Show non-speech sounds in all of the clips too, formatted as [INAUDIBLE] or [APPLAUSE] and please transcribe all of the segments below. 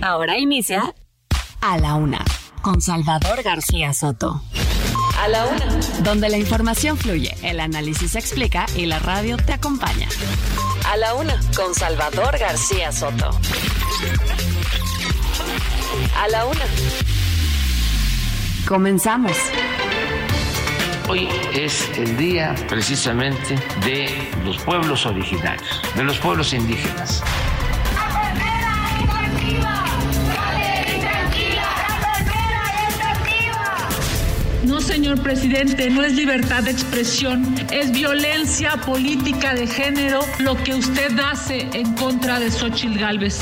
Ahora inicia A la Una con Salvador García Soto. A la Una. Donde la información fluye, el análisis se explica y la radio te acompaña. A la Una con Salvador García Soto. A la Una. Comenzamos. Hoy es el día precisamente de los pueblos originarios, de los pueblos indígenas. No, señor presidente, no es libertad de expresión, es violencia política de género lo que usted hace en contra de Xochitl Gálvez.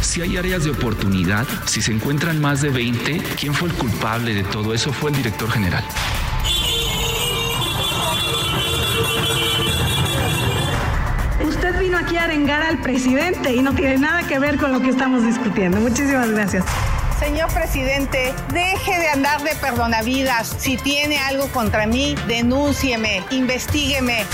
Si hay áreas de oportunidad, si se encuentran más de 20, ¿quién fue el culpable de todo eso? Fue el director general. Arengar al presidente y no tiene nada que ver con lo que estamos discutiendo. Muchísimas gracias. Señor presidente, deje de andar de perdonavidas. Si tiene algo contra mí, denúncieme, investigueme.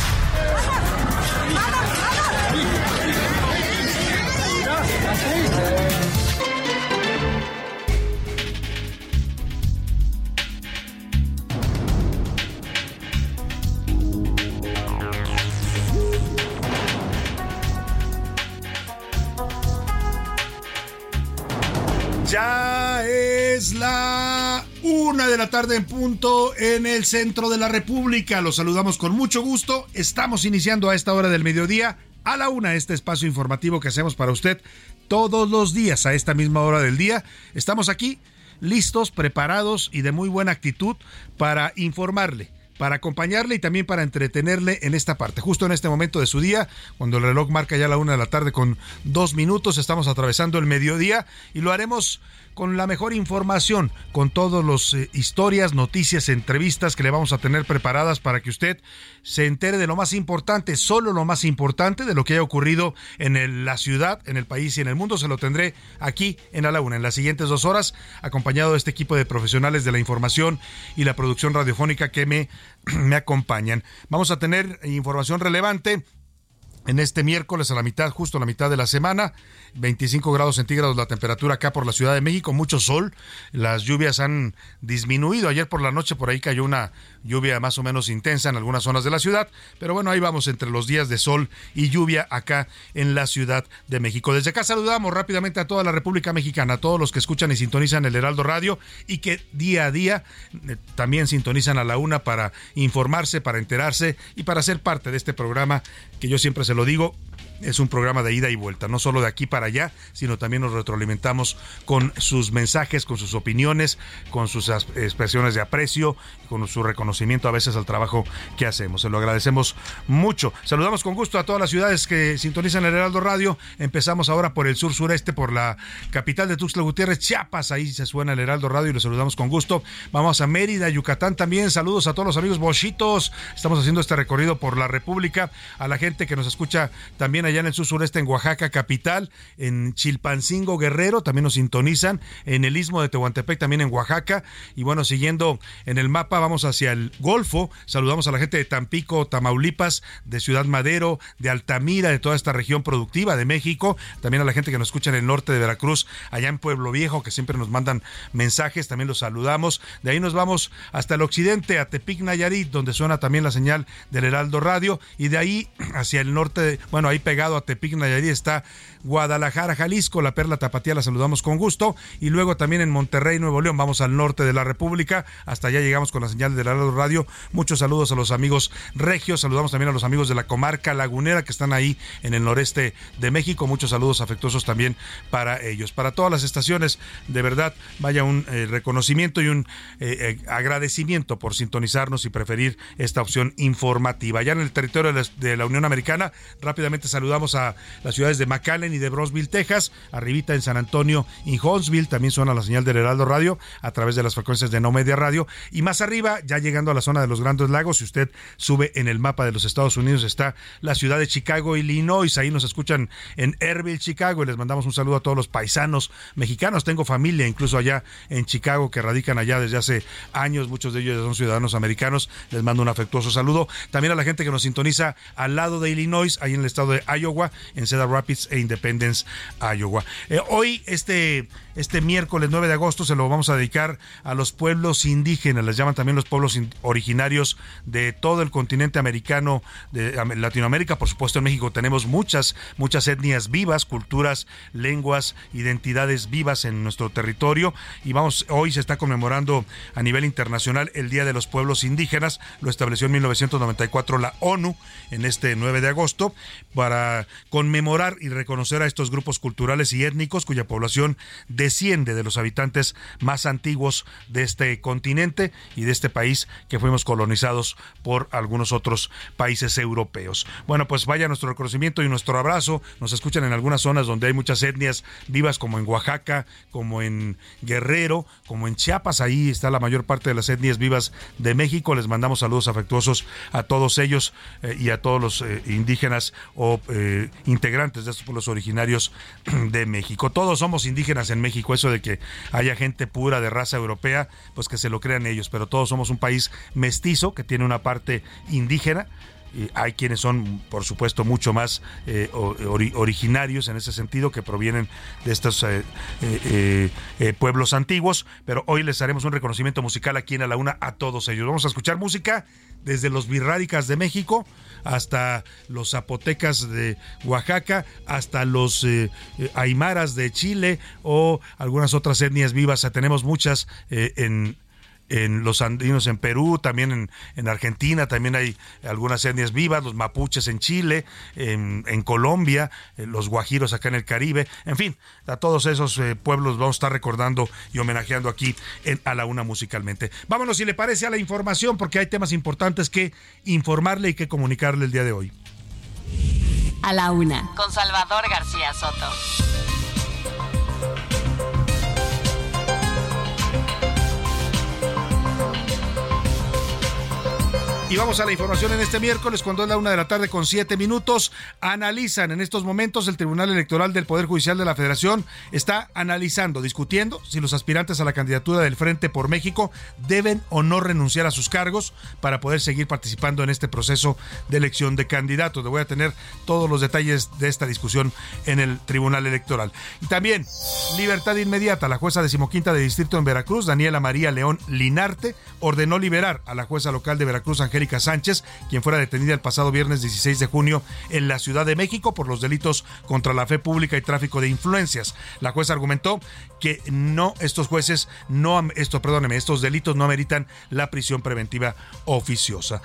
Ya es la una de la tarde en punto en el centro de la República. Los saludamos con mucho gusto. Estamos iniciando a esta hora del mediodía a la una este espacio informativo que hacemos para usted todos los días a esta misma hora del día. Estamos aquí listos, preparados y de muy buena actitud para informarle para acompañarle y también para entretenerle en esta parte. Justo en este momento de su día, cuando el reloj marca ya la una de la tarde con dos minutos, estamos atravesando el mediodía y lo haremos con la mejor información, con todas las eh, historias, noticias, entrevistas que le vamos a tener preparadas para que usted se entere de lo más importante, solo lo más importante de lo que haya ocurrido en la ciudad, en el país y en el mundo. Se lo tendré aquí en a la una, en las siguientes dos horas, acompañado de este equipo de profesionales de la información y la producción radiofónica que me [CLEARS THROAT] acompañan. Vamos a tener información relevante en este miércoles a la mitad, justo a la mitad de la semana, 25 grados centígrados la temperatura acá por la Ciudad de México, mucho sol, las lluvias han disminuido, ayer por la noche por ahí cayó una lluvia más o menos intensa en algunas zonas de la ciudad, pero bueno, ahí vamos entre los días de sol y lluvia acá en la Ciudad de México. Desde acá saludamos rápidamente a toda la República Mexicana, a todos los que escuchan y sintonizan el Heraldo Radio y que día a día eh, también sintonizan a la una para informarse, para enterarse y para ser parte de este programa que yo siempre se lo digo, es un programa de ida y vuelta, no solo de aquí para allá, sino también nos retroalimentamos con sus mensajes, con sus opiniones, con sus expresiones de aprecio, con su reconocimiento a veces al trabajo que hacemos. Se lo agradecemos mucho. Saludamos con gusto a todas las ciudades que sintonizan el Heraldo Radio. Empezamos ahora por el sur sureste, por la capital de Tuxtla Gutiérrez, Chiapas. Ahí se suena el Heraldo Radio y lo saludamos con gusto. Vamos a Mérida, Yucatán también. Saludos a todos los amigos bochitos. Estamos haciendo este recorrido por la República. A la gente que nos escucha también allá en el sur sureste, en Oaxaca, capital, en Chilpancingo, Guerrero, también nos sintonizan. En el istmo de Tehuantepec, también en Oaxaca. Y bueno, siguiendo en el mapa, vamos hacia el Golfo. Saludamos a la gente de Tampico, Tamaulipas, de Ciudad Madero, de Altamira, de toda esta región productiva de México. También a la gente que nos escucha en el norte de Veracruz, allá en Pueblo Viejo, que siempre nos mandan mensajes. También los saludamos. De ahí nos vamos hasta el occidente, a Tepic, Nayarit, donde suena también la señal del Heraldo Radio. Y de ahí [CLEARS THROAT] hacia el norte, bueno, ahí pegado pegado a Tepic, Nayarit, está Guadalajara, Jalisco, la Perla Tapatía, la saludamos con gusto. Y luego también en Monterrey, Nuevo León, vamos al norte de la República. Hasta allá llegamos con la señal de la radio. Muchos saludos a los amigos regios, saludamos también a los amigos de la comarca lagunera que están ahí en el noreste de México. Muchos saludos afectuosos también para ellos. Para todas las estaciones, de verdad, vaya un eh, reconocimiento y un eh, eh, agradecimiento por sintonizarnos y preferir esta opción informativa. Ya en el territorio de la Unión Americana, rápidamente saludamos a las ciudades de McAllen de Brosville, Texas, arribita en San Antonio y Huntsville, también suena la señal del Heraldo Radio a través de las frecuencias de No Media Radio. Y más arriba, ya llegando a la zona de los Grandes Lagos, si usted sube en el mapa de los Estados Unidos está la ciudad de Chicago, Illinois, ahí nos escuchan en Erville, Chicago y les mandamos un saludo a todos los paisanos mexicanos, tengo familia incluso allá en Chicago que radican allá desde hace años, muchos de ellos son ciudadanos americanos, les mando un afectuoso saludo, también a la gente que nos sintoniza al lado de Illinois, ahí en el estado de Iowa, en Cedar Rapids e Independence Independence, Iowa. Eh, hoy, este, este miércoles 9 de agosto, se lo vamos a dedicar a los pueblos indígenas, les llaman también los pueblos originarios de todo el continente americano, de Latinoamérica, por supuesto en México tenemos muchas, muchas etnias vivas, culturas, lenguas, identidades vivas en nuestro territorio y vamos, hoy se está conmemorando a nivel internacional el Día de los Pueblos Indígenas, lo estableció en 1994 la ONU en este 9 de agosto para conmemorar y reconocer a estos grupos culturales y étnicos cuya población desciende de los habitantes más antiguos de este continente y de este país que fuimos colonizados por algunos otros países europeos. Bueno, pues vaya nuestro reconocimiento y nuestro abrazo. Nos escuchan en algunas zonas donde hay muchas etnias vivas como en Oaxaca, como en Guerrero, como en Chiapas. Ahí está la mayor parte de las etnias vivas de México. Les mandamos saludos afectuosos a todos ellos eh, y a todos los eh, indígenas o eh, integrantes de estos pueblos originarios [CLEARS THROAT] de México. Todos somos indígenas en México, eso de que haya gente pura de raza europea, pues que se lo crean ellos, pero todos somos un país mestizo que tiene una parte indígena, hay quienes son, por supuesto, mucho más eh, originarios en ese sentido, que provienen de estos eh, eh, pueblos antiguos, pero hoy les haremos un reconocimiento musical aquí en A la Una a todos ellos. Vamos a escuchar música desde los birrádicas de México hasta los zapotecas de Oaxaca, hasta los aymaras de Chile o algunas otras etnias vivas. Tenemos muchas en en los andinos en Perú, también en, en, Argentina, también hay algunas etnias vivas, los mapuches en Chile, en, en Colombia, eh, los guajiros acá en el Caribe, en fin, a todos esos eh, pueblos vamos a estar recordando y homenajeando aquí en A la Una musicalmente. Vámonos, si le parece, a la información, porque hay temas importantes que informarle y que comunicarle el día de hoy. A la Una, con Salvador García Soto. Y vamos a la información en este miércoles, cuando es la una de la tarde con siete minutos. Analizan en estos momentos el Tribunal Electoral del Poder Judicial de la Federación está analizando, discutiendo si los aspirantes a la candidatura del Frente por México deben o no renunciar a sus cargos para poder seguir participando en este proceso de elección de candidatos. Le voy a tener todos los detalles de esta discusión en el Tribunal Electoral. Y también, libertad inmediata. La jueza decimoquinta de distrito en Veracruz, Daniela María León Linarte, ordenó liberar a la jueza local de Veracruz, Ángel Angélica Sánchez, quien fuera detenida el pasado viernes 16 de junio en la Ciudad de México por los delitos contra la fe pública y tráfico de influencias. La jueza argumentó que no, estos jueces, no, esto, perdóneme, estos delitos no ameritan la prisión preventiva oficiosa.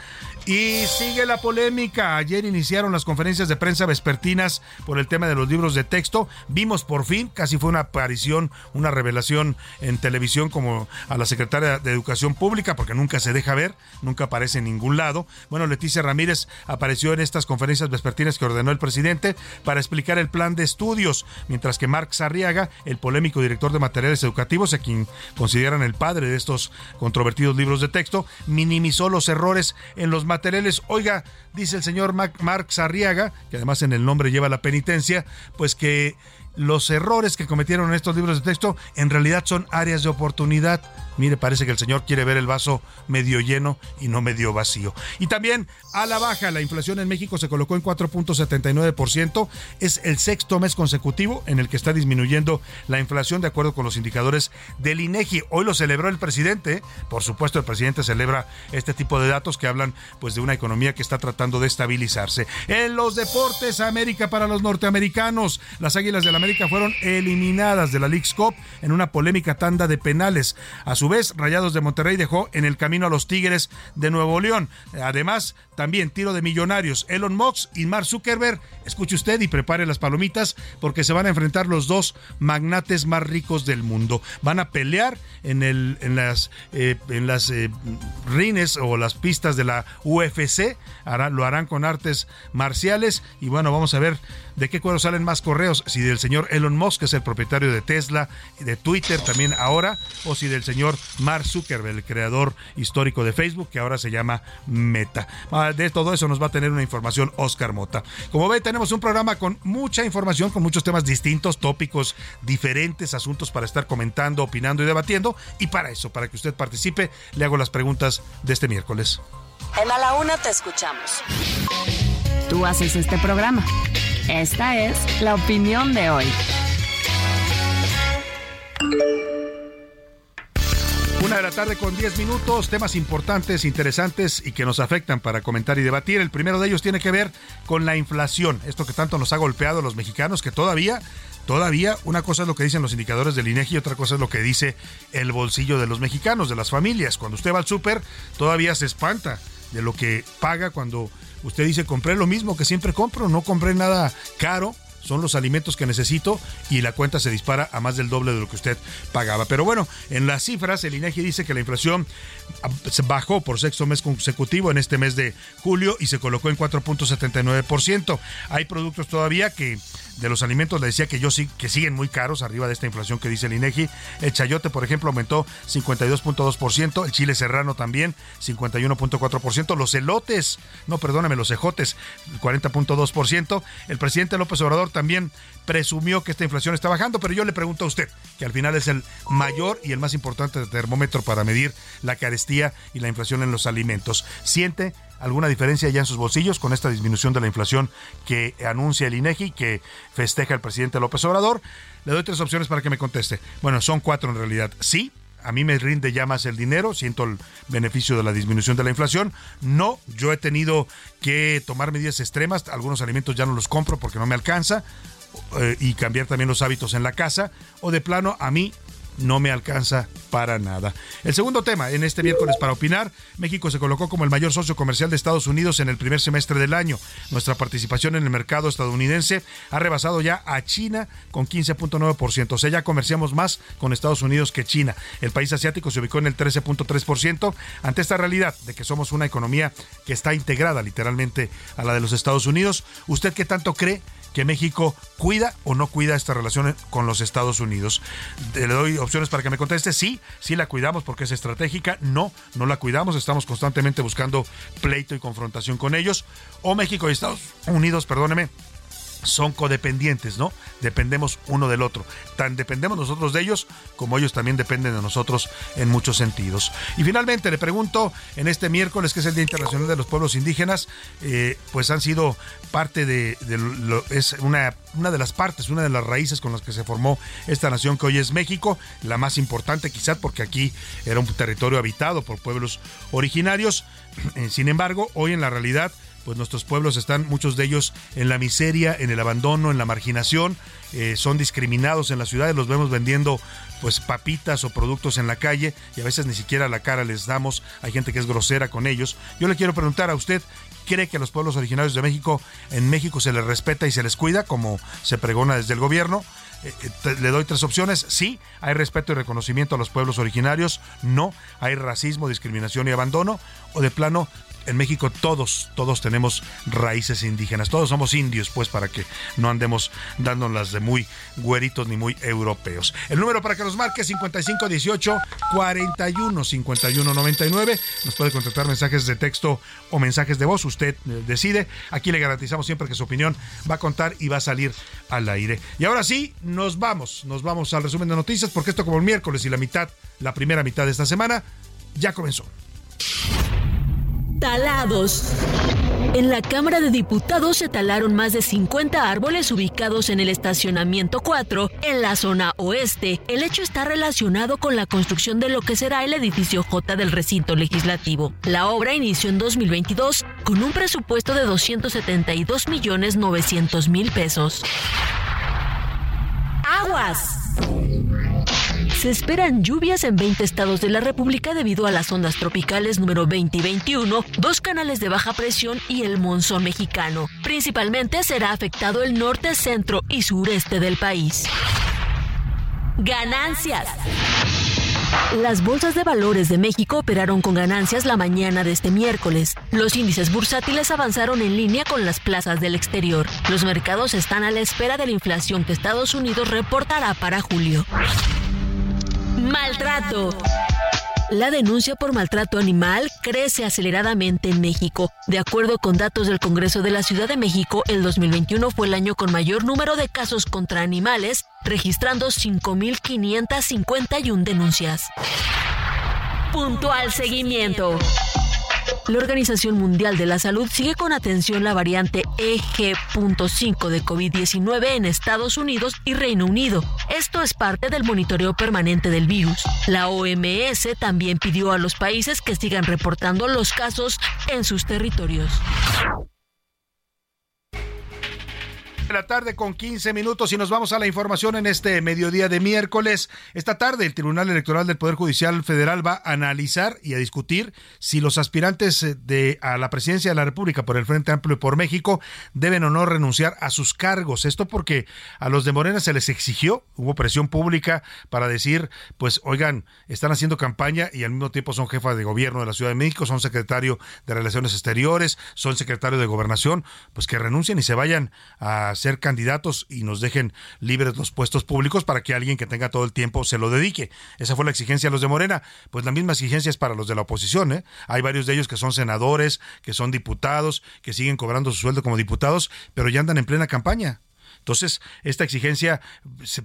Y sigue la polémica. Ayer iniciaron las conferencias de prensa vespertinas por el tema de los libros de texto. Vimos por fin, casi fue una aparición, una revelación en televisión como a la secretaria de Educación Pública, porque nunca se deja ver, nunca aparece ningún lado. Bueno, Leticia Ramírez apareció en estas conferencias vespertinas que ordenó el presidente para explicar el plan de estudios, mientras que Marx Arriaga, el polémico director de materiales educativos, a quien consideran el padre de estos controvertidos libros de texto, minimizó los errores en los materiales. Oiga, dice el señor Marx Arriaga, que además en el nombre lleva la penitencia, pues que los errores que cometieron en estos libros de texto en realidad son áreas de oportunidad. Mire, parece que el señor quiere ver el vaso medio lleno y no medio vacío. Y también a la baja, la inflación en México se colocó en 4.79%. Es el sexto mes consecutivo en el que está disminuyendo la inflación de acuerdo con los indicadores del INEGI. Hoy lo celebró el presidente. Por supuesto, el presidente celebra este tipo de datos que hablan pues de una economía que está tratando de estabilizarse. En los deportes, América para los norteamericanos. Las Águilas del América fueron eliminadas de la League's Cup en una polémica tanda de penales. A su Rayados de Monterrey dejó en el camino a los Tigres de Nuevo León. Además, también tiro de millonarios. Elon Musk y Mark Zuckerberg. Escuche usted y prepare las palomitas porque se van a enfrentar los dos magnates más ricos del mundo. Van a pelear en, el, en las, eh, en las eh, rines o las pistas de la UFC. lo harán con artes marciales. Y bueno, vamos a ver de qué cuero salen más correos. Si del señor Elon Musk, que es el propietario de Tesla, de Twitter también ahora, o si del señor Mark Zuckerberg, el creador histórico de Facebook, que ahora se llama Meta. De todo eso nos va a tener una información Oscar Mota. Como ve, tenemos un programa con mucha información, con muchos temas distintos, tópicos diferentes, asuntos para estar comentando, opinando y debatiendo. Y para eso, para que usted participe, le hago las preguntas de este miércoles. En A la Una te escuchamos. Tú haces este programa. Esta es la opinión de hoy. Una de la tarde con 10 minutos, temas importantes, interesantes y que nos afectan para comentar y debatir. El primero de ellos tiene que ver con la inflación, esto que tanto nos ha golpeado a los mexicanos, que todavía, todavía, una cosa es lo que dicen los indicadores del INEGI y otra cosa es lo que dice el bolsillo de los mexicanos, de las familias. Cuando usted va al súper, todavía se espanta de lo que paga cuando usted dice compré lo mismo que siempre compro, no compré nada caro son los alimentos que necesito y la cuenta se dispara a más del doble de lo que usted pagaba. Pero bueno, en las cifras, el INEGI dice que la inflación bajó por sexto mes consecutivo en este mes de julio y se colocó en 4.79%. Hay productos todavía que de los alimentos le decía que yo sí que siguen muy caros arriba de esta inflación que dice el INEGI. El chayote, por ejemplo, aumentó 52.2%, el chile serrano también 51.4%, los elotes, no, perdóname, los ejotes 40.2%. El presidente López Obrador también presumió que esta inflación está bajando, pero yo le pregunto a usted, que al final es el mayor y el más importante termómetro para medir la carestía y la inflación en los alimentos. ¿Siente alguna diferencia ya en sus bolsillos con esta disminución de la inflación que anuncia el INEGI, que festeja el presidente López Obrador? Le doy tres opciones para que me conteste. Bueno, son cuatro en realidad. Sí, a mí me rinde ya más el dinero, siento el beneficio de la disminución de la inflación. No, yo he tenido que tomar medidas extremas, algunos alimentos ya no los compro porque no me alcanza eh, y cambiar también los hábitos en la casa o de plano a mí no me alcanza para nada. El segundo tema en este miércoles para opinar, México se colocó como el mayor socio comercial de Estados Unidos en el primer semestre del año. Nuestra participación en el mercado estadounidense ha rebasado ya a China con 15.9%. O sea, ya comerciamos más con Estados Unidos que China. El país asiático se ubicó en el 13.3% ante esta realidad de que somos una economía que está integrada literalmente a la de los Estados Unidos. ¿Usted qué tanto cree? Que México cuida o no cuida esta relación con los Estados Unidos. Le doy opciones para que me conteste. Sí, sí la cuidamos porque es estratégica. No, no la cuidamos. Estamos constantemente buscando pleito y confrontación con ellos. O México y Estados Unidos, perdóneme, son codependientes, ¿no? Dependemos uno del otro. Tan dependemos nosotros de ellos como ellos también dependen de nosotros en muchos sentidos. Y finalmente le pregunto, en este miércoles, que es el Día Internacional de los Pueblos Indígenas, eh, pues han sido parte de, es una, una de las partes, una de las raíces con las que se formó esta nación que hoy es México, la más importante quizás porque aquí era un territorio habitado por pueblos originarios. [CLEARS THROAT] Eh, sin embargo, hoy en la realidad pues nuestros pueblos están, muchos de ellos, en la miseria, en el abandono, en la marginación, eh, son discriminados en las ciudades, los vemos vendiendo pues papitas o productos en la calle y a veces ni siquiera la cara les damos, hay gente que es grosera con ellos. Yo le quiero preguntar a usted, ¿cree que a los pueblos originarios de México, en México se les respeta y se les cuida como se pregona desde el gobierno? Eh, eh, le doy tres opciones. Sí, hay respeto y reconocimiento a los pueblos originarios. No, hay racismo, discriminación y abandono. O de plano, en México todos, todos tenemos raíces indígenas, todos somos indios, pues para que no andemos dándolas de muy güeritos ni muy europeos. El número para que nos marque 5518 41 51 99. Nos puede contactar mensajes de texto o mensajes de voz, usted eh, decide. Aquí le garantizamos siempre que su opinión va a contar y va a salir al aire. Y ahora sí, nos vamos, nos vamos al resumen de noticias porque esto como el miércoles y la mitad, la primera mitad de esta semana ya comenzó. Talados. En la Cámara de Diputados se talaron más de 50 árboles ubicados en el estacionamiento 4, en la zona oeste. El hecho está relacionado con la construcción de lo que será el edificio J del recinto legislativo. La obra inició en 2022 con un presupuesto de 272 millones 900 mil pesos. Aguas. Se esperan lluvias en 20 estados de la República debido a las ondas tropicales número 20 y 21, dos canales de baja presión y el monzón mexicano. Principalmente será afectado el norte, centro y sureste del país. Ganancias. Las bolsas de valores de México operaron con ganancias la mañana de este miércoles. Los índices bursátiles avanzaron en línea con las plazas del exterior. Los mercados están a la espera de la inflación que Estados Unidos reportará para julio. Maltrato. La denuncia por maltrato animal crece aceleradamente en México. De acuerdo con datos del Congreso de la Ciudad de México, el 2021 fue el año con mayor número de casos contra animales, registrando 5.551 denuncias. Puntual seguimiento. La Organización Mundial de la Salud sigue con atención la variante EG.5 de COVID-19 en Estados Unidos y Reino Unido. Esto es parte del monitoreo permanente del virus. La OMS también pidió a los países que sigan reportando los casos en sus territorios la tarde con 15 minutos y nos vamos a la información en este mediodía de miércoles. Esta tarde el Tribunal Electoral del Poder Judicial Federal va a analizar y a discutir si los aspirantes eh, de a la presidencia de la República por el Frente Amplio y por México deben o no renunciar a sus cargos. Esto porque a los de Morena se les exigió, hubo presión pública para decir, pues oigan, están haciendo campaña y al mismo tiempo son jefa de gobierno de la Ciudad de México, son secretario de Relaciones Exteriores, son secretario de Gobernación, pues que renuncien y se vayan a ser candidatos y nos dejen libres los puestos públicos para que alguien que tenga todo el tiempo se lo dedique. Esa fue la exigencia de los de Morena. Pues la misma exigencia es para los de la oposición. ¿eh? Hay varios de ellos que son senadores, que son diputados, que siguen cobrando su sueldo como diputados, pero ya andan en plena campaña. Entonces, esta exigencia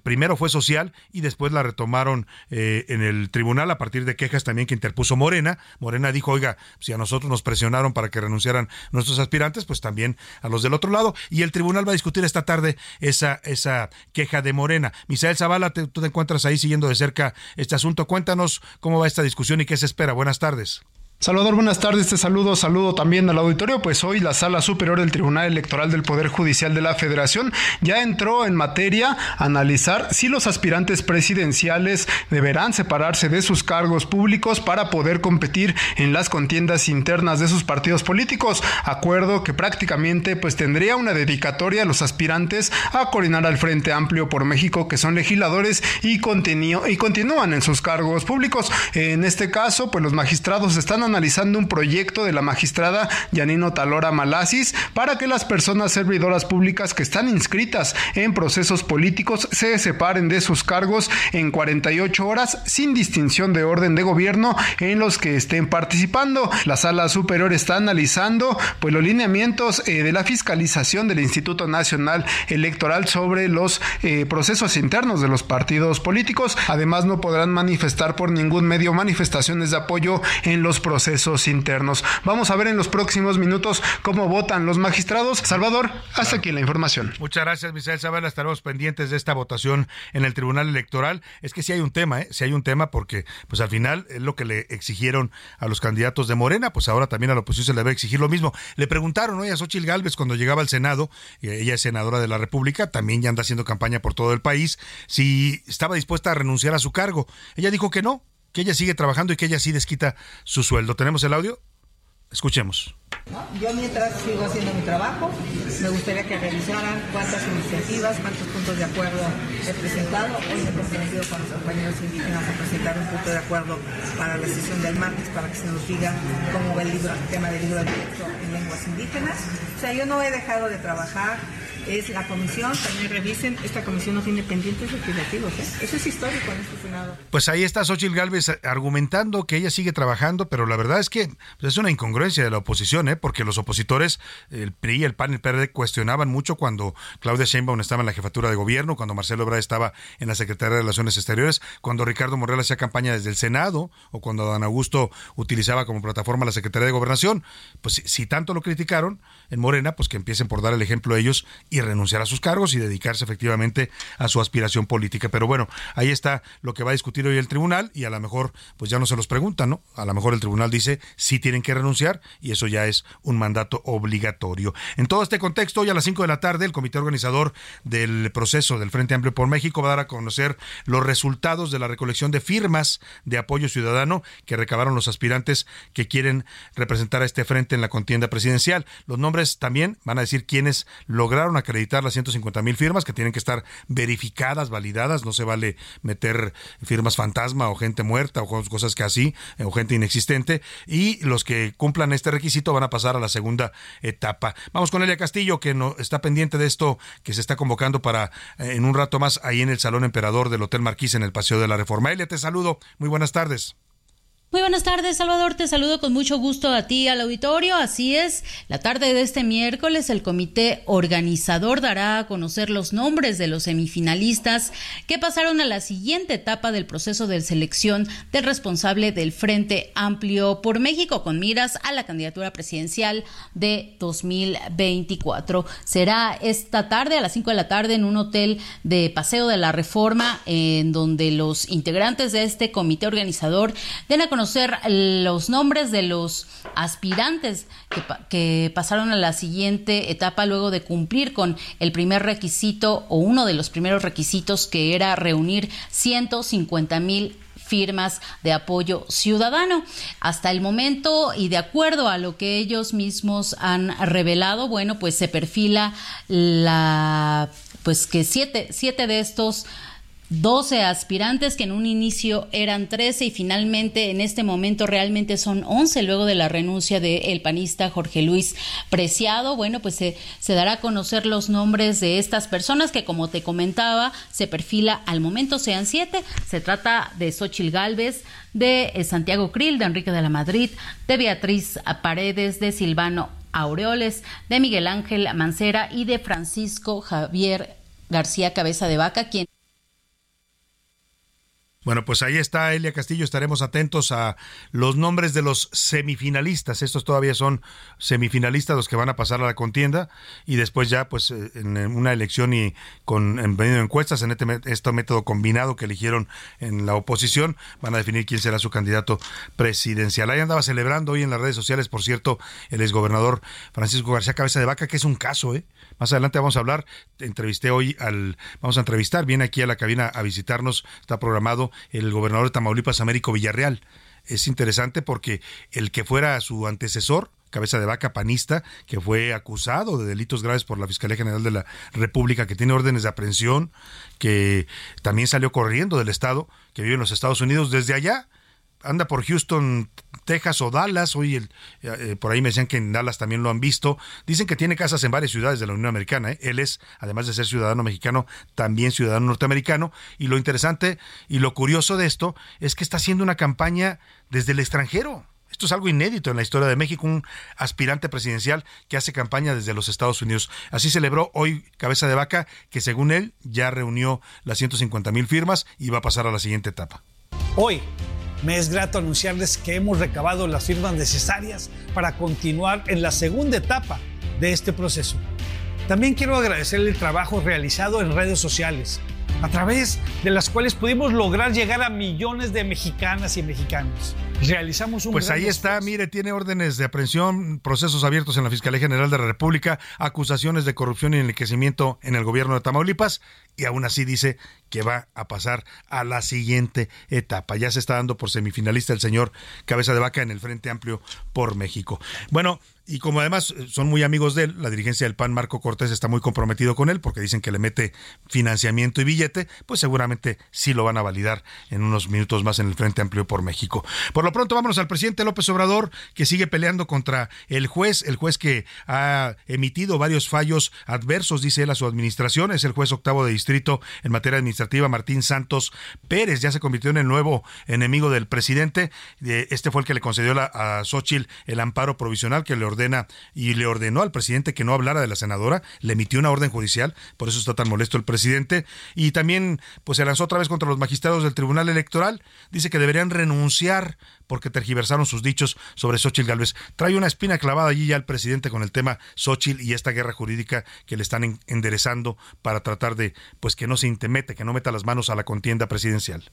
primero fue social y después la retomaron eh, en el tribunal a partir de quejas también que interpuso Morena. Morena dijo, oiga, si a nosotros nos presionaron para que renunciaran nuestros aspirantes, pues también a los del otro lado. Y el tribunal va a discutir esta tarde esa, esa queja de Morena. Misael Zavala, tú te encuentras ahí siguiendo de cerca este asunto. Cuéntanos cómo va esta discusión y qué se espera. Buenas tardes. Salvador, buenas tardes. Te saludo, saludo también al auditorio. Pues hoy la Sala Superior del Tribunal Electoral del Poder Judicial de la Federación ya entró en materia a analizar si los aspirantes presidenciales deberán separarse de sus cargos públicos para poder competir en las contiendas internas de sus partidos políticos. Acuerdo que prácticamente pues tendría una dedicatoria a los aspirantes a coordinar al Frente Amplio por México que son legisladores y, y continúan en sus cargos públicos. En este caso, pues los magistrados están analizando un proyecto de la magistrada Yanino Talora Malasis para que las personas servidoras públicas que están inscritas en procesos políticos se separen de sus cargos en 48 horas sin distinción de orden de gobierno en los que estén participando. La sala superior está analizando pues los lineamientos eh, de la fiscalización del Instituto Nacional Electoral sobre los eh, procesos internos de los partidos políticos. Además no podrán manifestar por ningún medio manifestaciones de apoyo en los procesos procesos internos. Vamos a ver en los próximos minutos cómo votan los magistrados. Salvador, hasta aquí la información. Muchas gracias, Misael Zavala. Estaremos pendientes de esta votación en el Tribunal Electoral. Es que si hay un tema, ¿eh? Si hay un tema porque, pues al final, es lo que le exigieron a los candidatos de Morena, pues ahora también a la oposición se le va a exigir lo mismo. Le preguntaron hoy a Xochil Gálvez cuando llegaba al Senado, ella es senadora de la República, también ya anda haciendo campaña por todo el país, si estaba dispuesta a renunciar a su cargo. Ella dijo que no, que ella sigue trabajando y que ella sí desquita su sueldo. ¿Tenemos el audio? Escuchemos. Yo mientras sigo haciendo mi trabajo, me gustaría que revisaran cuántas iniciativas, cuántos puntos de acuerdo he presentado. Hoy he comprometido con los compañeros indígenas a presentar un punto de acuerdo para la sesión del martes para que se nos diga cómo va el, libro, el tema del libro de derecho en lenguas indígenas. O sea, yo no he dejado de trabajar es la comisión, también revisen, esta comisión no tiene pendientes legislativos, ¿eh? Eso es histórico en este Senado. Pues ahí está Xochitl Gálvez argumentando que ella sigue trabajando, pero la verdad es que pues, es una incongruencia de la oposición, ¿eh? Porque los opositores, el PRI, el PAN el PRD cuestionaban mucho cuando Claudia Sheinbaum estaba en la jefatura de gobierno, cuando Marcelo Ebrard estaba en la Secretaría de Relaciones Exteriores, cuando Ricardo Morel hacía campaña desde el Senado o cuando Dan Augusto utilizaba como plataforma la Secretaría de Gobernación. Pues si, tanto lo criticaron en Morena, pues que empiecen por dar el ejemplo a ellos renunciar a sus cargos y dedicarse efectivamente a su aspiración política. Pero bueno, ahí está lo que va a discutir hoy el tribunal y a lo mejor pues ya no se los preguntan, ¿no? A lo mejor el tribunal dice si tienen que renunciar y eso ya es un mandato obligatorio. En todo este contexto, hoy a las 5 de la tarde, el comité organizador del proceso del Frente Amplio por México va a dar a conocer los resultados de la recolección de firmas de apoyo ciudadano que recabaron los aspirantes que quieren representar a este frente en la contienda presidencial. Los nombres también van a decir quiénes lograron acreditar las 150 mil firmas que tienen que estar verificadas, validadas. No se vale meter firmas fantasma o gente muerta o cosas que así, o gente inexistente. Y los que cumplan este requisito van a pasar a la segunda etapa. Vamos con Elia Castillo, que no, está pendiente de esto que se está convocando para eh, en un rato más ahí en el Salón Emperador del Hotel Marquís en el Paseo de la Reforma. Elia, te saludo. Muy buenas tardes. Muy buenas tardes, Salvador. Te saludo con mucho gusto a ti, al auditorio. Así es, la tarde de este miércoles el comité organizador dará a conocer los nombres de los semifinalistas que pasaron a la siguiente etapa del proceso de selección del responsable del Frente Amplio por México con miras a la candidatura presidencial de 2024. Será esta tarde a las 5 de la tarde en un hotel de Paseo de la Reforma en donde los integrantes de este comité organizador den a conocer los nombres de los aspirantes que, que, pasaron a la siguiente etapa luego de cumplir con el primer requisito o uno de los primeros requisitos que era reunir 150 mil firmas de apoyo ciudadano. Hasta el momento y de acuerdo a lo que ellos mismos han revelado, bueno, pues se perfila la, pues que siete, siete de estos 12 aspirantes que en un inicio eran 13 y finalmente en este momento realmente son 11 luego de la renuncia del panista Jorge Luis Preciado. Bueno, pues se, se, dará a conocer los nombres de estas personas que como te comentaba se perfila al momento sean siete. Se trata de Xochil Gálvez, de eh, Santiago Krill, de Enrique de la Madrid, de Beatriz Paredes, de Silvano Aureoles, de Miguel Ángel Mancera y de Francisco Javier García Cabeza de Vaca, quien bueno, pues ahí está Elia Castillo. Estaremos atentos a los nombres de los semifinalistas. Estos todavía son semifinalistas los que van a pasar a la contienda y después ya, pues, eh, en una elección y con en de encuestas en este, este, método combinado que eligieron en la oposición, van a definir quién será su candidato presidencial. Ahí andaba celebrando hoy en las redes sociales, por cierto, el exgobernador Francisco García Cabeza de Vaca, que es un caso, ¿eh? Más adelante vamos a hablar. Entrevisté hoy al, vamos a entrevistar, viene aquí a la cabina a visitarnos, está programado el gobernador de Tamaulipas, Américo Villarreal. Es interesante porque el que fuera su antecesor, cabeza de vaca panista, que fue acusado de delitos graves por la Fiscalía General de la República, que tiene órdenes de aprehensión, que también salió corriendo del Estado, que vive en los Estados Unidos desde allá, anda por Houston, Texas o Dallas. Hoy el, eh, por ahí me decían que en Dallas también lo han visto. Dicen que tiene casas en varias ciudades de la Unión Americana. ¿eh? Él es, además de ser ciudadano mexicano, también ciudadano norteamericano. Y lo interesante y lo curioso de esto es que está haciendo una campaña desde el extranjero. Esto es algo inédito en la historia de México, un aspirante presidencial que hace campaña desde los Estados Unidos. Así celebró hoy Cabeza de Vaca, que según él ya reunió las 150 mil firmas y va a pasar a la siguiente etapa. Hoy me es grato anunciarles que hemos recabado las firmas necesarias para continuar en la segunda etapa de este proceso. También quiero agradecer el trabajo realizado en redes sociales, a través de las cuales pudimos lograr llegar a millones de mexicanas y mexicanos. Realizamos un Pues ahí está, mire, tiene órdenes de aprehensión, procesos abiertos en la Fiscalía General de la República, acusaciones de corrupción y enriquecimiento en el gobierno de Tamaulipas y aún así dice que va a pasar a la siguiente etapa. Ya se está dando por semifinalista el señor Cabeza de Vaca en el Frente Amplio por México. Bueno, y como además son muy amigos de él, la dirigencia del PAN, Marco Cortés, está muy comprometido con él porque dicen que le mete financiamiento y billete, pues seguramente sí lo van a validar en unos minutos más en el Frente Amplio por México. Por lo pronto, vámonos al presidente López Obrador, que sigue peleando contra el juez, el juez que ha emitido varios fallos adversos, dice él, a su administración, es el juez octavo de distrito en materia administrativa, Martín Santos Pérez, ya se convirtió en el nuevo enemigo del presidente. Este fue el que le concedió a Xochitl el amparo provisional que le ordena y le ordenó al presidente que no hablara de la senadora, le emitió una orden judicial, por eso está tan molesto el presidente, y también pues se lanzó otra vez contra los magistrados del Tribunal Electoral, dice que deberían renunciar porque tergiversaron sus dichos sobre Xochitl Galvez. Trae una espina clavada allí ya el presidente con el tema Xochitl y esta guerra jurídica que le están enderezando para tratar de pues que no se intemete, que no meta las manos a la contienda presidencial.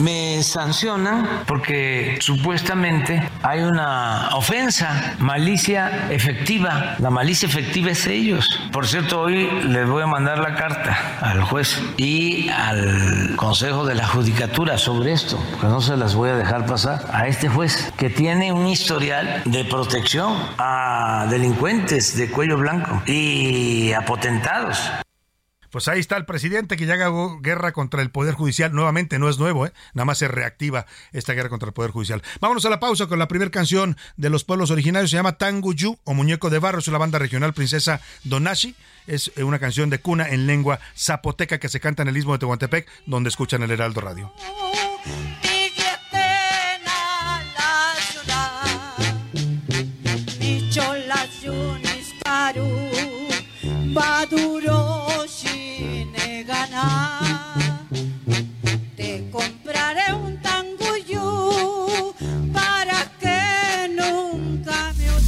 Me sancionan porque supuestamente hay una ofensa, malicia efectiva. La malicia efectiva es ellos. Por cierto, hoy les voy a mandar la carta al juez y al Consejo de la Judicatura sobre esto, que no se las voy a dejar pasar a este juez que tiene un historial de protección a delincuentes de cuello blanco y a potentados. Pues ahí está el presidente que ya haga guerra contra el Poder Judicial. Nuevamente, no es nuevo, ¿eh? nada más se reactiva esta guerra contra el Poder Judicial. Vámonos a la pausa con la primera canción de los pueblos originarios. Se llama Tanguyu o Muñeco de Barro. Es la banda regional Princesa Donashi. Es eh, una canción de cuna en lengua zapoteca que se canta en el istmo de Tehuantepec, donde escuchan el Heraldo Radio.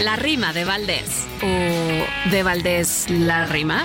La rima de Valdés. ¿O de Valdés la rima?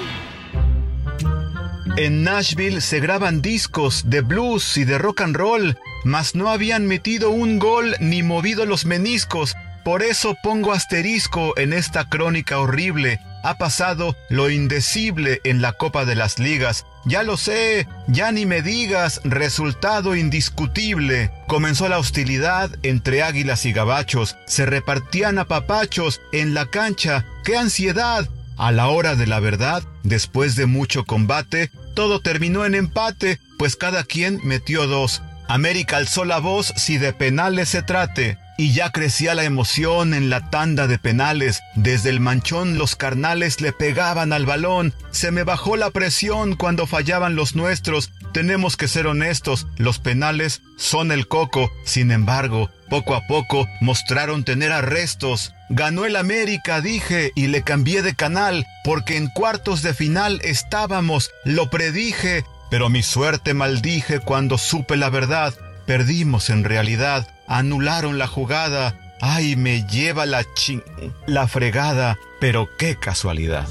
En Nashville se graban discos de blues y de rock and roll, mas no habían metido un gol ni movido los meniscos. Por eso pongo asterisco en esta crónica horrible. Ha pasado lo indecible en la Copa de las Ligas. Ya lo sé, ya ni me digas, resultado indiscutible. Comenzó la hostilidad entre águilas y gabachos, se repartían a papachos en la cancha. ¡Qué ansiedad! A la hora de la verdad, después de mucho combate, todo terminó en empate, pues cada quien metió dos. América alzó la voz si de penales se trate y ya crecía la emoción en la tanda de penales. Desde el manchón los carnales le pegaban al balón. Se me bajó la presión cuando fallaban los nuestros. Tenemos que ser honestos, los penales son el coco. Sin embargo, poco a poco mostraron tener arrestos. Ganó el América, dije, y le cambié de canal, porque en cuartos de final estábamos, lo predije, pero mi suerte maldije cuando supe la verdad. Perdimos en realidad anularon la jugada. Ay, me lleva la ching... la fregada, pero qué casualidad.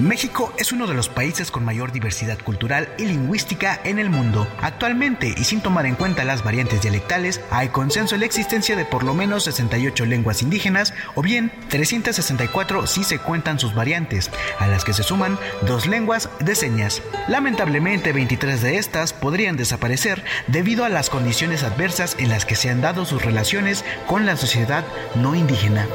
México es uno de los países con mayor diversidad cultural y lingüística en el mundo. Actualmente, y sin tomar en cuenta las variantes dialectales, hay consenso en la existencia de por lo menos 68 lenguas indígenas o bien 364 si se cuentan sus variantes, a las que se suman dos lenguas de señas. Lamentablemente, 23 de estas podrían desaparecer debido a las condiciones adversas en las que se han dado sus relaciones con la sociedad no indígena.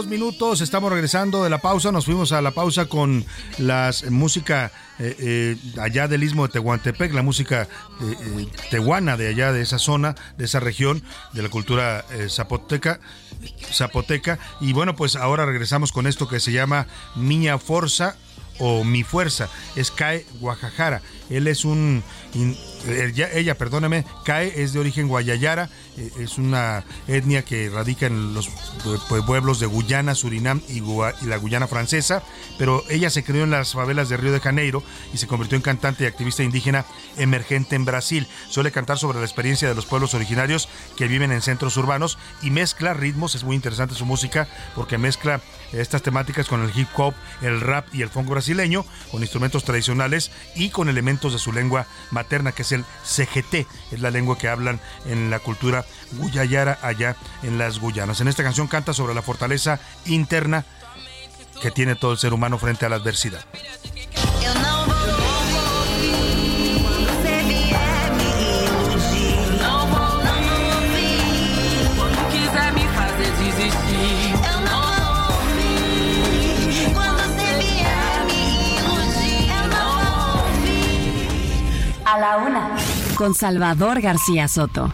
32 minutos. Estamos regresando de la pausa. Nos fuimos a la pausa con la música eh, eh, allá del istmo de Tehuantepec, la música eh, tehuana de allá, de esa zona, de esa región, de la cultura zapoteca, zapoteca. Y bueno, pues ahora regresamos con esto que se llama Miña Forza o Mi Fuerza. Es Cae Guajajara. Él es un ella, perdóneme, Cae es de origen guayayara, eh, es una etnia que radica en los pueblos de Guyana, Surinam y, la Guyana francesa, pero ella se crió en las favelas de Río de Janeiro y se convirtió en cantante y activista indígena emergente en Brasil. Suele cantar sobre la experiencia de los pueblos originarios que viven en centros urbanos y mezcla ritmos, es muy interesante su música porque mezcla estas temáticas con el hip hop, el rap y el funk brasileño, con instrumentos tradicionales y con elementos de su lengua materna que es el CGT, es la lengua que hablan en la cultura guyayara allá en las Guyanas. En esta canción canta sobre la fortaleza interna que tiene todo el ser humano frente a la adversidad. Con Salvador García Soto.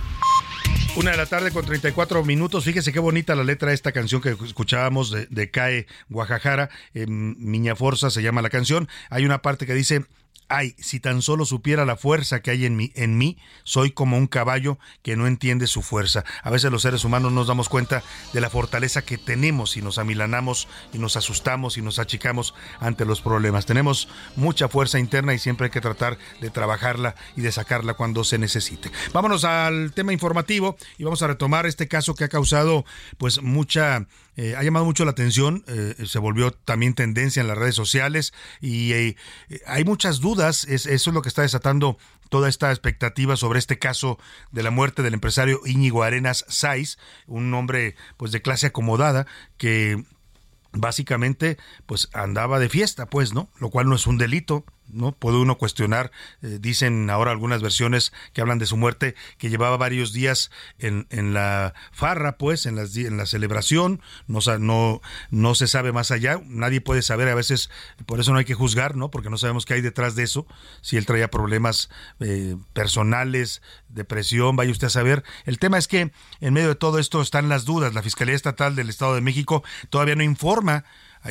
Una de la tarde con 34 minutos. Fíjese qué bonita la letra de esta canción que escuchábamos de, CAE Guajajara. Miña Forza se llama la canción. Hay una parte que dice Ay, si tan solo supiera la fuerza que hay en mí, en mí, soy como un caballo que no entiende su fuerza. A veces los seres humanos nos damos cuenta de la fortaleza que tenemos y nos amilanamos y nos asustamos y nos achicamos ante los problemas. Tenemos mucha fuerza interna y siempre hay que tratar de trabajarla y de sacarla cuando se necesite. Vámonos al tema informativo y vamos a retomar este caso que ha causado pues mucha eh, ha llamado mucho la atención, eh, se volvió también tendencia en las redes sociales y eh, hay muchas dudas, eso es lo que está desatando toda esta expectativa sobre este caso de la muerte del empresario Íñigo Arenas Saiz, un hombre pues de clase acomodada que básicamente pues andaba de fiesta, pues, ¿no? Lo cual no es un delito, ¿no? Puede uno cuestionar, eh, dicen ahora algunas versiones que hablan de su muerte, que llevaba varios días en, en la farra, pues, en, las, en la celebración, no, no, no se sabe más allá, nadie puede saber, a veces, por eso no hay que juzgar, ¿no? Porque no sabemos qué hay detrás de eso, si él traía problemas eh, personales, depresión, vaya usted a saber. El tema es que en medio de todo esto están las dudas, la Fiscalía Estatal del Estado de México todavía no informa,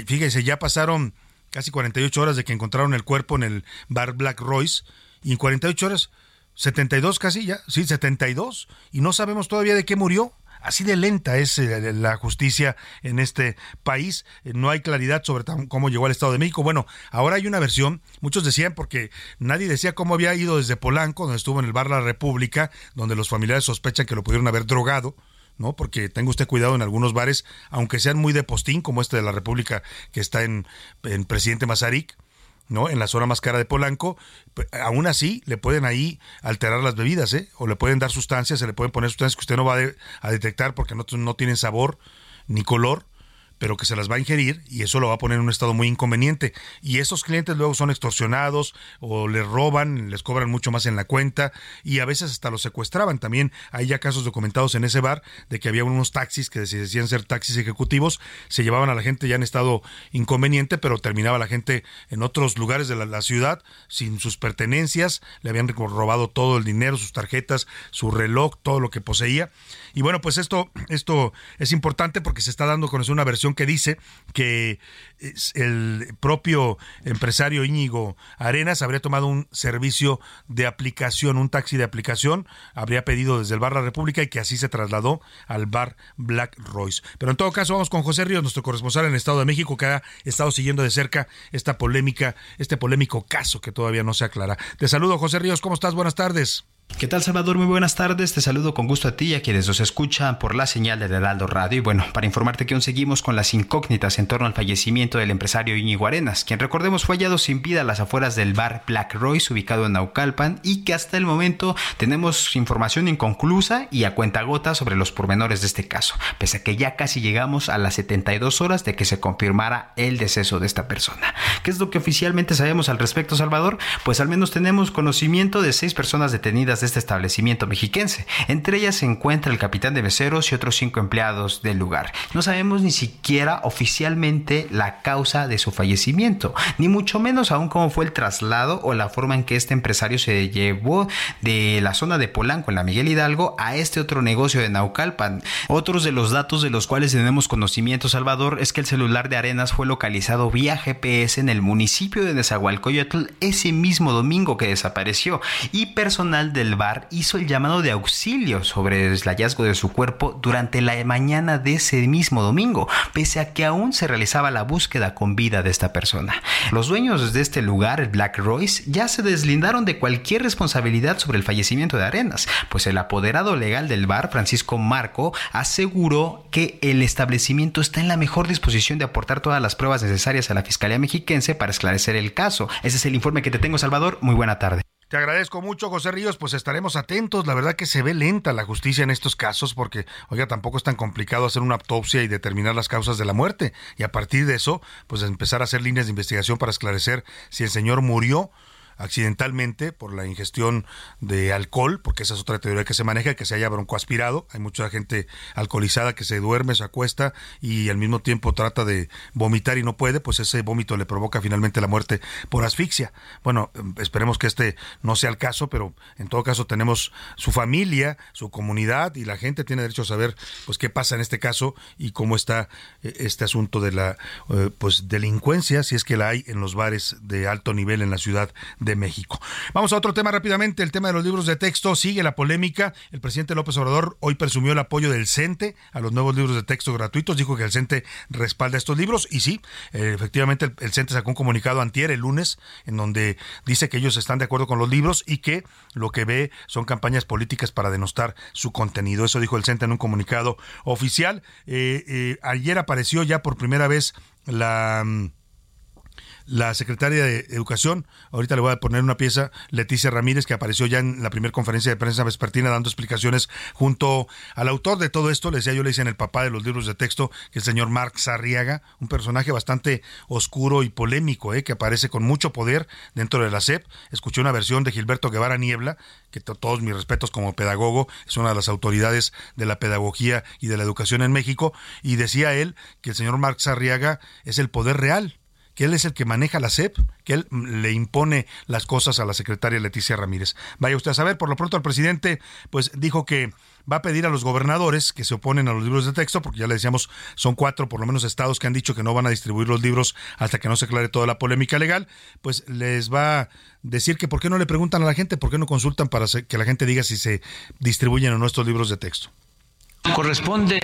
fíjese, ya pasaron casi 48 horas de que encontraron el cuerpo en el bar Black Royce, y en 48 horas, 72 casi ya, sí, 72, y no sabemos todavía de qué murió. Así de lenta es eh, la justicia en este país. Eh, no hay claridad sobre cómo llegó al Estado de México. Bueno, ahora hay una versión. Muchos decían porque nadie decía cómo había ido desde Polanco, donde estuvo en el bar La República, donde los familiares sospechan que lo pudieron haber drogado ¿no? Porque tenga usted cuidado en algunos bares, aunque sean muy de postín, como este de la República que está en, en Presidente Mazarik, ¿no? En la zona más cara de Polanco, aún así le pueden ahí alterar las bebidas, ¿eh? O le pueden dar sustancias, se le pueden poner sustancias que usted no va a, detectar porque no, no tienen sabor ni color pero que se las va a ingerir y eso lo va a poner en un estado muy inconveniente. Y esos clientes luego son extorsionados o les roban, les cobran mucho más en la cuenta y a veces hasta los secuestraban. También hay ya casos documentados en ese bar de que había unos taxis que decían ser taxis ejecutivos, se llevaban a la gente ya en estado inconveniente, pero terminaba la gente en otros lugares de la, ciudad sin sus pertenencias, le habían robado todo el dinero, sus tarjetas, su reloj, todo lo que poseía. Y bueno, pues esto, esto es importante porque se está dando a conocer una versión que dice que el propio empresario Íñigo Arenas habría tomado un servicio de aplicación, un taxi de aplicación, habría pedido desde el bar La República y que así se trasladó al bar Black Royce. Pero en todo caso vamos con José Ríos, nuestro corresponsal en el Estado de México, que ha estado siguiendo de cerca esta polémica, este polémico caso que todavía no se aclara. Te saludo José Ríos, ¿cómo estás? Buenas tardes. ¿Qué tal Salvador? Muy buenas tardes, te saludo con gusto a ti y a quienes nos escuchan por la señal de Heraldo Radio y bueno, para informarte que aún seguimos con las incógnitas en torno al fallecimiento del empresario Íñigo Arenas, quien recordemos fue hallado sin vida a las afueras del bar Black Royce ubicado en Naucalpan y que hasta el momento tenemos información inconclusa y a cuenta gota sobre los pormenores de este caso, pese a que ya casi llegamos a las 72 horas de que se confirmara el deceso de esta persona. ¿Qué es lo que oficialmente sabemos al respecto Salvador? Pues al menos tenemos conocimiento de seis personas detenidas de este establecimiento mexiquense. Entre ellas se encuentra el capitán de meseros y otros cinco empleados del lugar. No sabemos ni siquiera oficialmente la causa de su fallecimiento, ni mucho menos aún cómo fue el traslado o la forma en que este empresario se llevó de la zona de Polanco en la Miguel Hidalgo a este otro negocio de Naucalpan. Otros de los datos de los cuales tenemos conocimiento, Salvador, es que el celular de Arenas fue localizado vía GPS en el municipio de Nezahualcóyotl ese mismo domingo que desapareció y personal del bar hizo el llamado de auxilio sobre el hallazgo de su cuerpo durante la mañana de ese mismo domingo, pese a que aún se realizaba la búsqueda con vida de esta persona. Los dueños de este lugar, el Black Royce, ya se deslindaron de cualquier responsabilidad sobre el fallecimiento de Arenas, pues el apoderado legal del bar, Francisco Marco, aseguró que el establecimiento está en la mejor disposición de aportar todas las pruebas necesarias a la Fiscalía Mexiquense para esclarecer el caso. Ese es el informe que te tengo, Salvador. Muy buena tarde. Te agradezco mucho, José Ríos, pues estaremos atentos. La verdad que se ve lenta la justicia en estos casos porque, oiga, tampoco es tan complicado hacer una autopsia y determinar las causas de la muerte. Y a partir de eso, pues empezar a hacer líneas de investigación para esclarecer si el señor murió accidentalmente por la ingestión de alcohol, porque esa es otra teoría que se maneja, que se haya broncoaspirado. Hay mucha gente alcoholizada que se duerme, se acuesta y al mismo tiempo trata de vomitar y no puede, pues ese vómito le provoca finalmente la muerte por asfixia. Bueno, esperemos que este no sea el caso, pero en todo caso tenemos su familia, su comunidad y la gente tiene derecho a saber pues qué pasa en este caso y cómo está eh, este asunto de la eh, pues delincuencia, si es que la hay en los bares de alto nivel en la ciudad de México. Vamos a otro tema rápidamente, el tema de los libros de texto. Sigue la polémica. El presidente López Obrador hoy presumió el apoyo del CENTE a los nuevos libros de texto gratuitos. Dijo que el CENTE respalda estos libros y sí, eh, efectivamente el, CENTE sacó un comunicado antier el lunes en donde dice que ellos están de acuerdo con los libros y que lo que ve son campañas políticas para denostar su contenido. Eso dijo el CENTE en un comunicado oficial. Eh, eh, ayer apareció ya por primera vez la mm, la secretaria de Educación, ahorita le voy a poner una pieza, Leticia Ramírez, que apareció ya en la primera conferencia de prensa vespertina dando explicaciones junto al autor de todo esto, le decía yo, le en el papá de los libros de texto, que el señor Mark Sarriaga, un personaje bastante oscuro y polémico, ¿eh? que aparece con mucho poder dentro de la SEP. Escuché una versión de Gilberto Guevara Niebla, que todos mis respetos como pedagogo, es una de las autoridades de la pedagogía y de la educación en México, y decía él que el señor Mark Sarriaga es el poder real que él es el que maneja la SEP, que él le impone las cosas a la secretaria Leticia Ramírez. Vaya usted a saber, por lo pronto el presidente pues dijo que va a pedir a los gobernadores que se oponen a los libros de texto, porque ya le decíamos, son cuatro por lo menos estados que han dicho que no van a distribuir los libros hasta que no se aclare toda la polémica legal, pues les va a decir que por qué no le preguntan a la gente, por qué no consultan para que la gente diga si se distribuyen o no estos libros de texto. Corresponde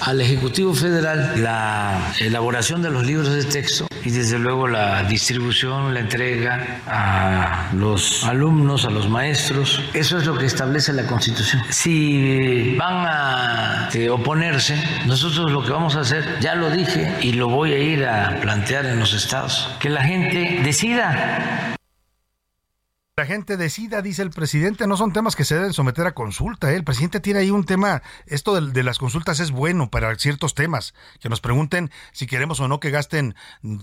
al Ejecutivo Federal la elaboración de los libros de texto y desde luego la distribución, la entrega a los alumnos, a los maestros. Eso es lo que establece la Constitución. Si van a eh, oponerse, nosotros lo que vamos a hacer, ya lo dije y lo voy a ir a plantear en los estados, que la gente decida la gente decida, dice el presidente, no son temas que se deben someter a consulta. ¿eh? El presidente tiene ahí un tema, esto de, las consultas es bueno para ciertos temas, que nos pregunten si queremos o no que gasten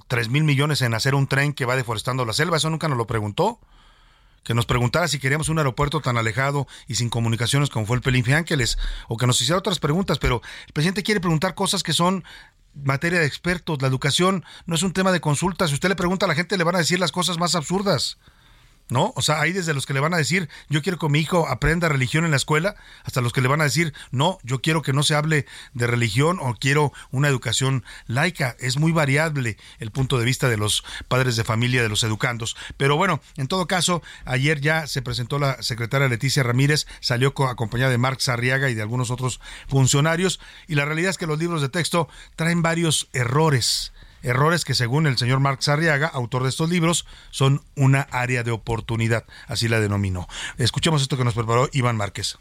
3 mil millones en hacer un tren que va deforestando la selva, eso nunca nos lo preguntó. Que nos preguntara si queríamos un aeropuerto tan alejado y sin comunicaciones como fue el Pelinfi Ángeles, o que nos hiciera otras preguntas, pero el presidente quiere preguntar cosas que son materia de expertos. La educación no es un tema de consulta. Si usted le pregunta a la gente, le van a decir las cosas más absurdas. ¿No? O sea, hay desde los que le van a decir, yo quiero que mi hijo aprenda religión en la escuela, hasta los que le van a decir, no, yo quiero que no se hable de religión o quiero una educación laica. Es muy variable el punto de vista de los padres de familia, de los educandos. Pero bueno, en todo caso, ayer ya se presentó la secretaria Leticia Ramírez, salió acompañada de Marx Arriaga y de algunos otros funcionarios, y la realidad es que los libros de texto traen varios errores errores que según el señor Marx Arriaga, autor de estos libros, son una área de oportunidad, así la denominó. Escuchemos esto que nos preparó Iván Márquez.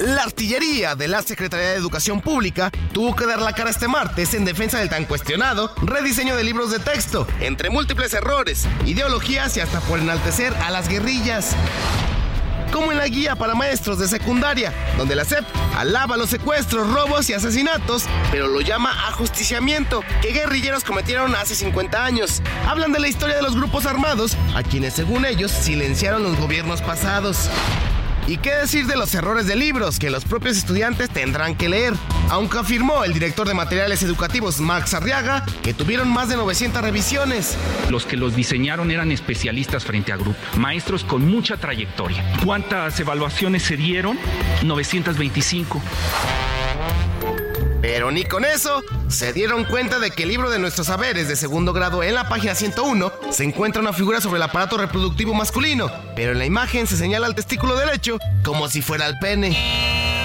La artillería de la Secretaría de Educación Pública tuvo que dar la cara este martes en defensa del tan cuestionado rediseño de libros de texto, entre múltiples errores, ideologías y hasta por enaltecer a las guerrillas. Como en la guía para maestros de secundaria, donde la SEP alaba los secuestros, robos y asesinatos, pero lo llama ajusticiamiento que guerrilleros cometieron hace 50 años. Hablan de la historia de los grupos armados, a quienes según ellos silenciaron los gobiernos pasados. ¿Y qué decir de los errores de libros que los propios estudiantes tendrán que leer? Aunque afirmó el director de materiales educativos, Max Arriaga, que tuvieron más de 900 revisiones. Los que los diseñaron eran especialistas frente a grupo, maestros con mucha trayectoria. ¿Cuántas evaluaciones se dieron? 925. Pero ni con eso se dieron cuenta de que el libro de nuestros saberes de segundo grado en la página 101 se encuentra una figura sobre el aparato reproductivo masculino, pero en la imagen se señala el testículo derecho como si fuera el pene.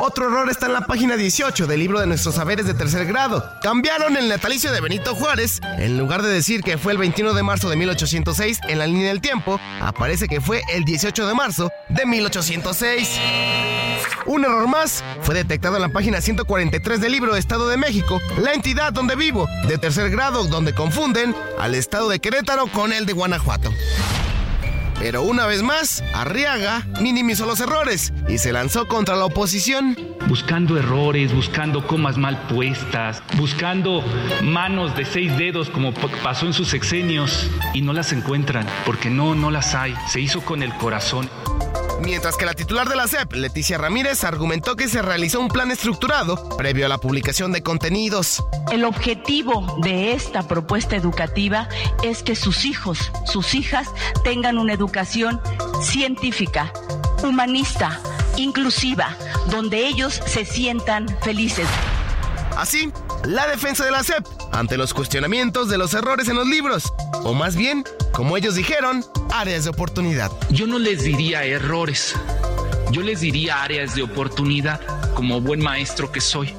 Otro error está en la página 18 del libro de nuestros saberes de tercer grado. Cambiaron el natalicio de Benito Juárez. En lugar de decir que fue el 21 de marzo de 1806 en la línea del tiempo, aparece que fue el 18 de marzo de 1806. Un error más fue detectado en la página 143 del libro Estado de México, la entidad donde vivo, de tercer grado, donde confunden al estado de Querétaro con el de Guanajuato. Pero una vez más, Arriaga minimizó los errores y se lanzó contra la oposición. Buscando errores, buscando comas mal puestas, buscando manos de seis dedos como pasó en sus sexenios y no las encuentran porque no, no las hay. Se hizo con el corazón. Mientras que la titular de la SEP, Leticia Ramírez, argumentó que se realizó un plan estructurado previo a la publicación de contenidos. El objetivo de esta propuesta educativa es que sus hijos, sus hijas tengan una educación científica, humanista, inclusiva, donde ellos se sientan felices. Así, la defensa de la SEP ante los cuestionamientos de los errores en los libros, o más bien, como ellos dijeron, áreas de oportunidad. Yo no les diría errores, yo les diría áreas de oportunidad como buen maestro que soy.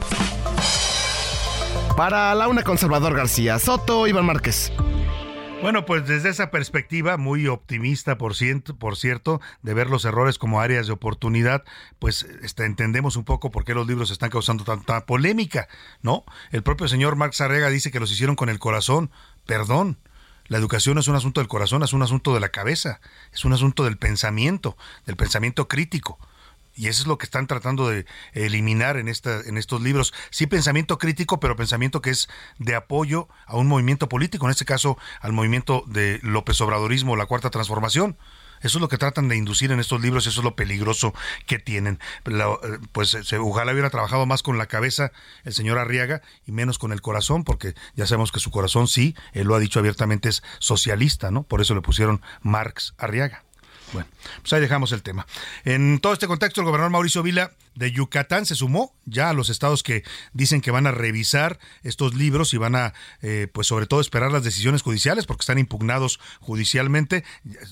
Para la una conservador García Soto, Iván Márquez. Bueno, pues desde esa perspectiva muy optimista, por, ciento, por cierto, de ver los errores como áreas de oportunidad, pues este, entendemos un poco por qué los libros están causando tanta polémica, ¿no? El propio señor Marx Arrega dice que los hicieron con el corazón. Perdón, la educación es un asunto del corazón, es un asunto de la cabeza, es un asunto del pensamiento, del pensamiento crítico. Y eso es lo que están tratando de eliminar en, esta, en estos libros. Sí, pensamiento crítico, pero pensamiento que es de apoyo a un movimiento político, en este caso al movimiento de López Obradorismo, la Cuarta Transformación. Eso es lo que tratan de inducir en estos libros, eso es lo peligroso que tienen. Eh, pues se, ojalá hubiera trabajado más con la cabeza el señor Arriaga y menos con el corazón, porque ya sabemos que su corazón sí, él lo ha dicho abiertamente, es socialista, ¿no? Por eso le pusieron Marx Arriaga. Bueno, pues ahí dejamos el tema. En todo este contexto, el gobernador Mauricio Vila de Yucatán se sumó ya a los estados que dicen que van a revisar estos libros y van a, eh, pues sobre todo, esperar las decisiones judiciales porque están impugnados judicialmente.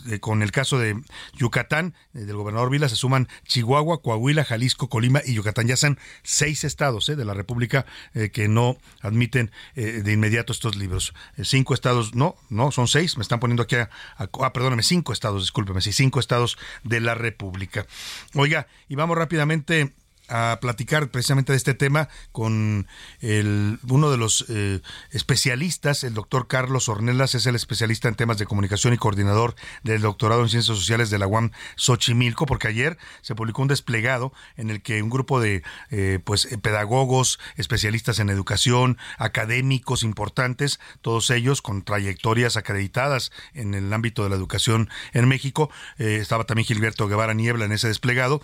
Eh, con el caso de Yucatán, eh, del gobernador Vila, se suman Chihuahua, Coahuila, Jalisco, Colima y Yucatán. Ya son seis estados de la República que no admiten de inmediato estos libros. cinco estados, no, no, son seis. Me están poniendo aquí a, ah, perdóname, cinco estados, discúlpeme, sí, cinco estados de la República. Oiga, y vamos rápidamente a platicar precisamente de este tema con el, uno de los eh, especialistas, el doctor Carlos Ornelas, es el especialista en temas de comunicación y coordinador del doctorado en ciencias sociales de la UAM Xochimilco, porque ayer se publicó un desplegado en el que un grupo de eh, pues eh, pedagogos, especialistas en educación, académicos importantes, todos ellos con trayectorias acreditadas en el ámbito de la educación en México, estaba también Gilberto Guevara Niebla en ese desplegado,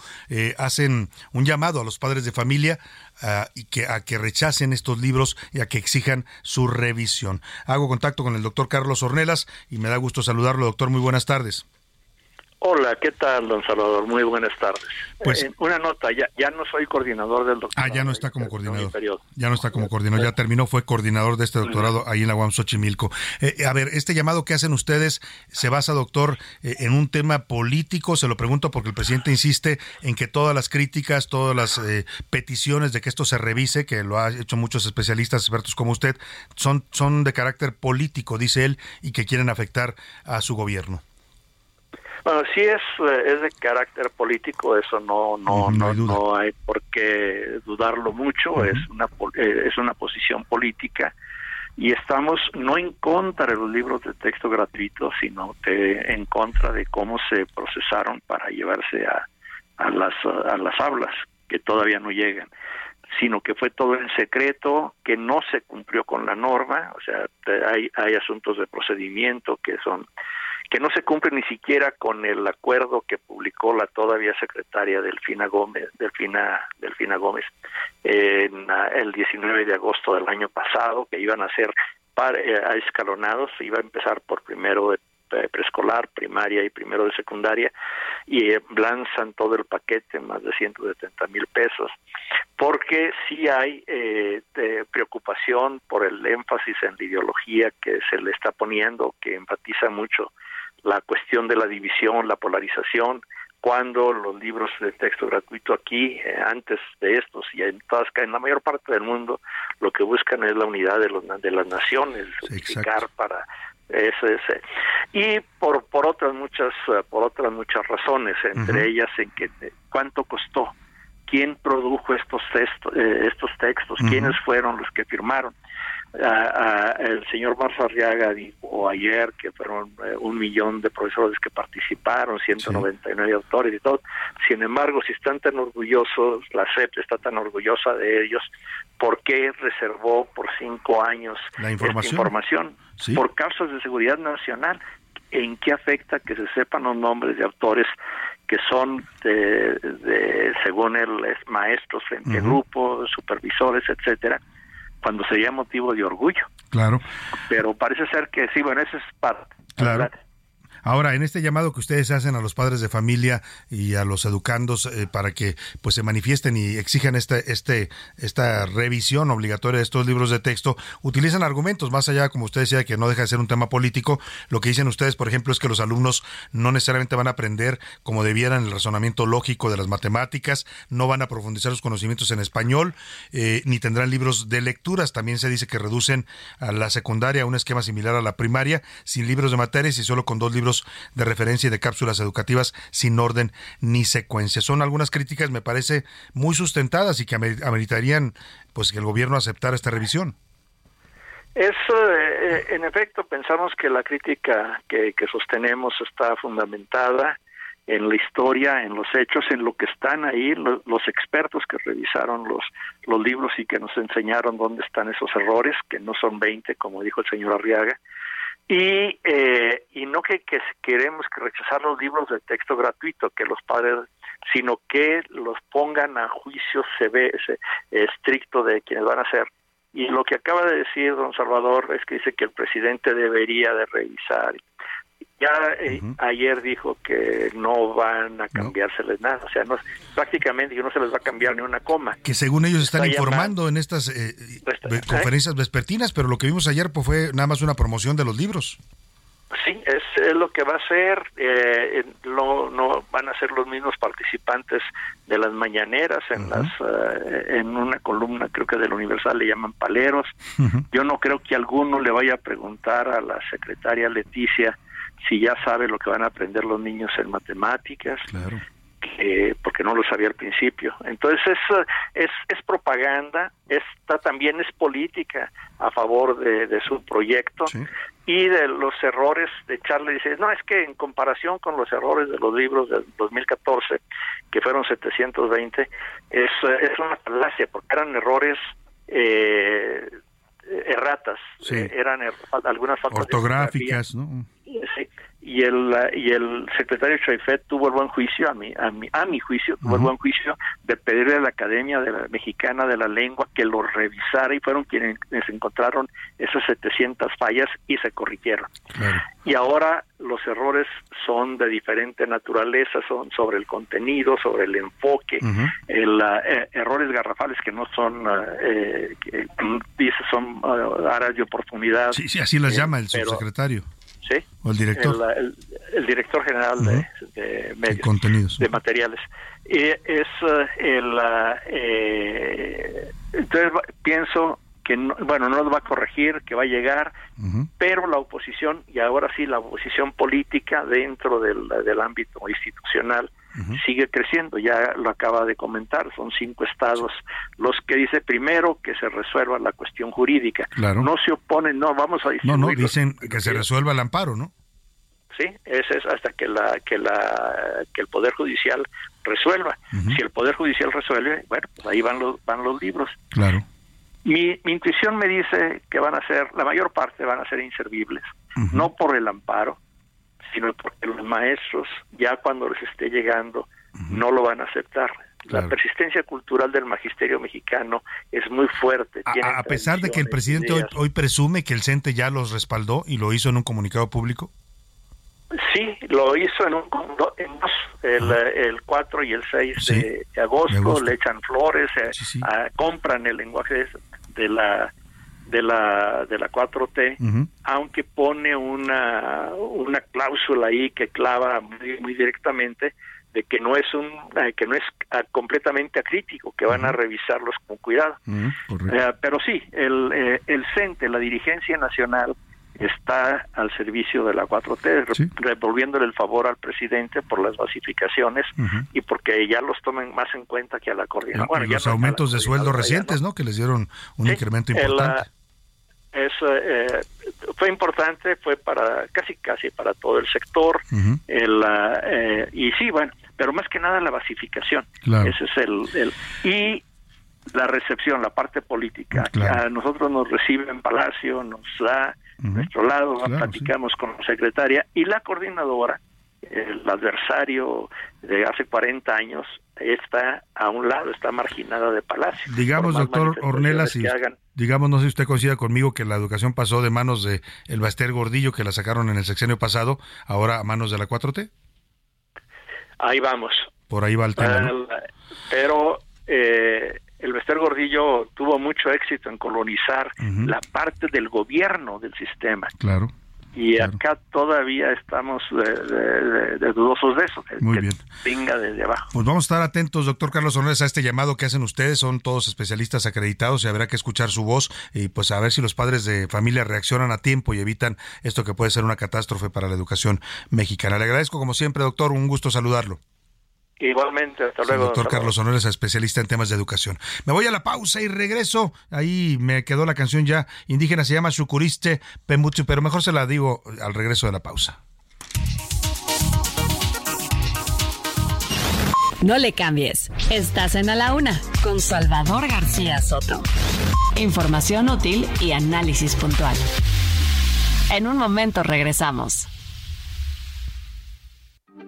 hacen un llamado a los padres de familia ah, y que, a que rechacen estos libros y a que exijan su revisión. Hago contacto con el doctor Carlos Ornelas y me da gusto saludarlo, doctor. Muy buenas tardes. Hola, ¿qué tal, don Salvador? Muy buenas tardes. Pues, eh, una nota, ya, ya no soy coordinador del doctorado. Ah, ya no está como coordinador. Ya no está como coordinador, ya terminó, fue coordinador de este doctorado ahí en la UAM Xochimilco. Eh, eh, a ver, este llamado que hacen ustedes se basa, doctor, en un tema político, se lo pregunto porque el presidente insiste en que todas las críticas, todas las peticiones de que esto se revise, que lo ha hecho muchos especialistas, expertos como usted, son, son de carácter político, dice él, y que quieren afectar a su gobierno. Bueno, sí es, eh, es de carácter político, eso no no no, no, hay, por qué dudarlo mucho, es una eh, es una posición política. Y estamos no en contra de los libros de texto gratuitos, sino en contra de cómo se procesaron para llevarse a, a las a las aulas que todavía no llegan sino que fue todo en secreto, que no se cumplió con la norma, o sea, hay, hay asuntos de procedimiento que son que no se cumplen ni siquiera con el acuerdo que publicó la todavía secretaria Delfina Gómez, Delfina, Delfina Gómez, en ah, el 19 de agosto del año pasado, que iban a ser eh, escalonados, iba a empezar por primero de preescolar, primaria y primero de secundaria y eh, lanzan todo el paquete, más de 170 mil pesos, porque sí hay eh, preocupación por el énfasis en la ideología que se le está poniendo, que enfatiza mucho la cuestión de la división, la polarización, cuando los libros de texto gratuito aquí, eh, antes de estos y en todas, en la mayor parte del mundo, lo que buscan es la unidad de, los, de las naciones, unificar para ese y por por otras muchas eh, por otras muchas razones entre ellas en que eh, cuánto costó quién produjo estos textos, estos textos quiénes fueron los que firmaron el señor Marzo Arriaga dijo ayer que fueron eh, un millón de profesores que participaron, 199 autores y todo. Sin embargo, si están tan orgullosos, la SEP está tan orgullosa de ellos, ¿por qué reservó por cinco años la información? Esta información? Por causas de seguridad nacional. ¿En qué afecta que se sepan los nombres de autores que son de, según el maestros frente uh grupo, supervisores, etcétera? cuando sería motivo de orgullo. Claro. Pero parece ser que sí, bueno, eso es parte. Claro. Ahora, en este llamado que ustedes hacen a los padres de familia y a los educandos eh, para que pues se manifiesten y exijan este, este, esta revisión obligatoria de estos libros de texto, utilizan argumentos más allá, como usted decía, que no deja de ser un tema político. Lo que dicen ustedes, por ejemplo, es que los alumnos no necesariamente van a aprender como debieran el razonamiento lógico de las matemáticas, no van a profundizar sus conocimientos en español, eh, ni tendrán libros de lecturas. También se dice que reducen a la secundaria un esquema similar a la primaria, sin libros de materias y solo con dos libros de referencia y de cápsulas educativas sin orden ni secuencia. Son algunas críticas, me parece, muy sustentadas y que ameritarían pues que el gobierno aceptara esta revisión. Eso, eh, en efecto, pensamos que la crítica que, sostenemos está fundamentada en la historia, en los hechos, en lo que están ahí los expertos que revisaron los, los libros y que nos enseñaron dónde están esos errores, que no son 20, como dijo el señor Arriaga, y, eh, y no que, que queremos que rechazar los libros de texto gratuito, que los padres, sino que los pongan a juicio se ve, estricto de quienes van a ser. Y lo que acaba de decir don Salvador es que dice que el presidente debería de revisar ya eh, ayer dijo que no van a cambiárseles nada, o sea, no, prácticamente no se les va a cambiar ni una coma. Que según ellos están informando en estas eh, eh, conferencias vespertinas, pero lo que vimos ayer pues fue nada más una promoción de los libros. Sí, es, lo que va a ser, eh, no, no van a ser los mismos participantes de las mañaneras en las en una columna creo que del Universal le llaman paleros. Yo no creo que alguno le vaya a preguntar a la secretaria Leticia si ya sabe lo que van a aprender los niños en matemáticas, que, porque no lo sabía al principio. Entonces es, es, es propaganda, esta también es política a favor de, su proyecto y de los errores de Charlie. Dice, no, es que en comparación con los errores de los libros del 2014, que fueron 720, es, es una falacia, porque eran errores... Eh, erratas, eh, eran er, algunas faltas ortográficas, ¿no? Sí, y el y el secretario Chaifet tuvo el buen juicio a mi a mi a mi juicio tuvo el buen juicio de pedirle a la Academia de la Mexicana de la Lengua que lo revisara y fueron quienes encontraron esas 700 fallas y se corrigieron. Y ahora los errores son de diferente naturaleza son sobre el contenido sobre el enfoque el, eh, errores garrafales que no son eh, que, dice son uh, áreas de oportunidad. Sí sí así las eh, llama el subsecretario ¿sí? ¿O el director? El, director general de, medios, contenidos. de materiales. Y es eh, el... Eh, entonces pienso que no, bueno, no nos va a corregir, que va a llegar, pero la oposición, y ahora sí la oposición política dentro del, del ámbito institucional, sigue creciendo, ya lo acaba de comentar, son cinco estados los que dice primero que se resuelva la cuestión jurídica. No se oponen, no, vamos a No, no, dicen que se resuelva el amparo, ¿no? Sí, ese es hasta que la que la que el poder judicial resuelva. Si el poder judicial resuelve, bueno, pues ahí van los van los libros. Claro. Mi, mi intuición me dice que van a ser, la mayor parte van a ser inservibles, no por el amparo, sino porque los maestros ya cuando les esté llegando no lo van a aceptar. La persistencia cultural del magisterio mexicano es muy fuerte. A, a pesar de que el presidente hoy, hoy, presume que el CENTE ya los respaldó y lo hizo en un comunicado público. Sí, lo hizo en, un, en dos, el, el 4 y el 6 de, agosto, le echan flores, eh, compran el lenguaje de la de la de la 4T, aunque pone una una cláusula ahí que clava muy, muy directamente de que no es un eh, que no es ah, completamente acrítico, que van a revisarlos con cuidado. Eh, pero sí, el eh, el CENTE, la dirigencia nacional está al servicio de la 4T, revolviéndole el favor al presidente por las basificaciones y porque ya los tomen más en cuenta que a la coordinación. los aumentos de sueldo recientes, ¿no? Que les dieron un incremento importante. Eso eh, fue importante, fue para casi casi para todo el sector. el, eh, y sí, bueno, pero más que nada la basificación. Ese es el, el y la recepción, la parte política. A nosotros nos recibe en Palacio, nos da nuestro lado, platicamos con la secretaria y la coordinadora, el adversario de hace 40 años, está a un lado, está marginada de Palacio. Digamos, doctor Ornelas, digamos, no sé si usted coincida conmigo que la educación pasó de manos de el Baster Gordillo, que la sacaron en el sexenio pasado, ahora a manos de la 4T. Ahí vamos. Por ahí va el tema. Pero eh, el Bester Gordillo tuvo mucho éxito en colonizar la parte del gobierno del sistema. Claro. Y acá todavía estamos de, dudosos de eso, Muy bien. venga desde abajo. Pues vamos a estar atentos, doctor Carlos Honores, a este llamado que hacen ustedes. Son todos especialistas acreditados y habrá que escuchar su voz y pues a ver si los padres de familia reaccionan a tiempo y evitan esto que puede ser una catástrofe para la educación mexicana. Le agradezco como siempre, doctor, un gusto saludarlo. Igualmente, hasta luego. doctor Carlos Honores, especialista en temas de educación. Me voy a la pausa y regreso. Ahí me quedó la canción ya indígena, se llama Chucuriste Pemuchu, pero mejor se la digo al regreso de la pausa. No le cambies. Estás en A la Una con Salvador García Soto. Información útil y análisis puntual. En un momento regresamos.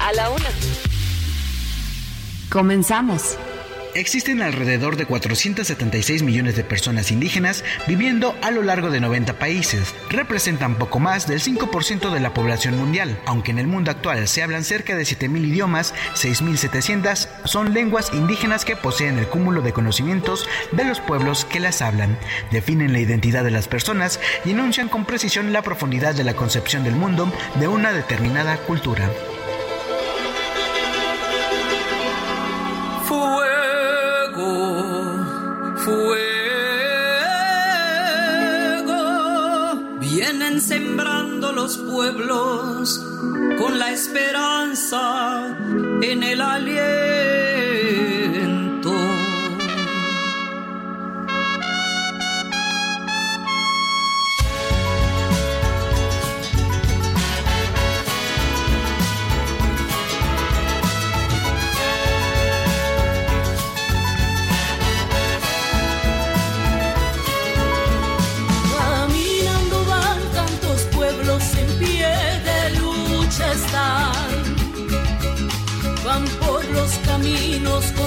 A la Una Comenzamos. Existen alrededor de 476 millones de personas indígenas viviendo a lo largo de 90 países. Representan poco más del 5% de la población mundial. Aunque en el mundo actual se hablan cerca de 7.000 idiomas, 6.700 son lenguas indígenas que poseen el cúmulo de conocimientos de los pueblos que las hablan. Definen la identidad de las personas y enuncian con precisión la profundidad de la concepción del mundo de una determinada cultura. Vienen sembrando los pueblos con la esperanza en el aliento. Caminos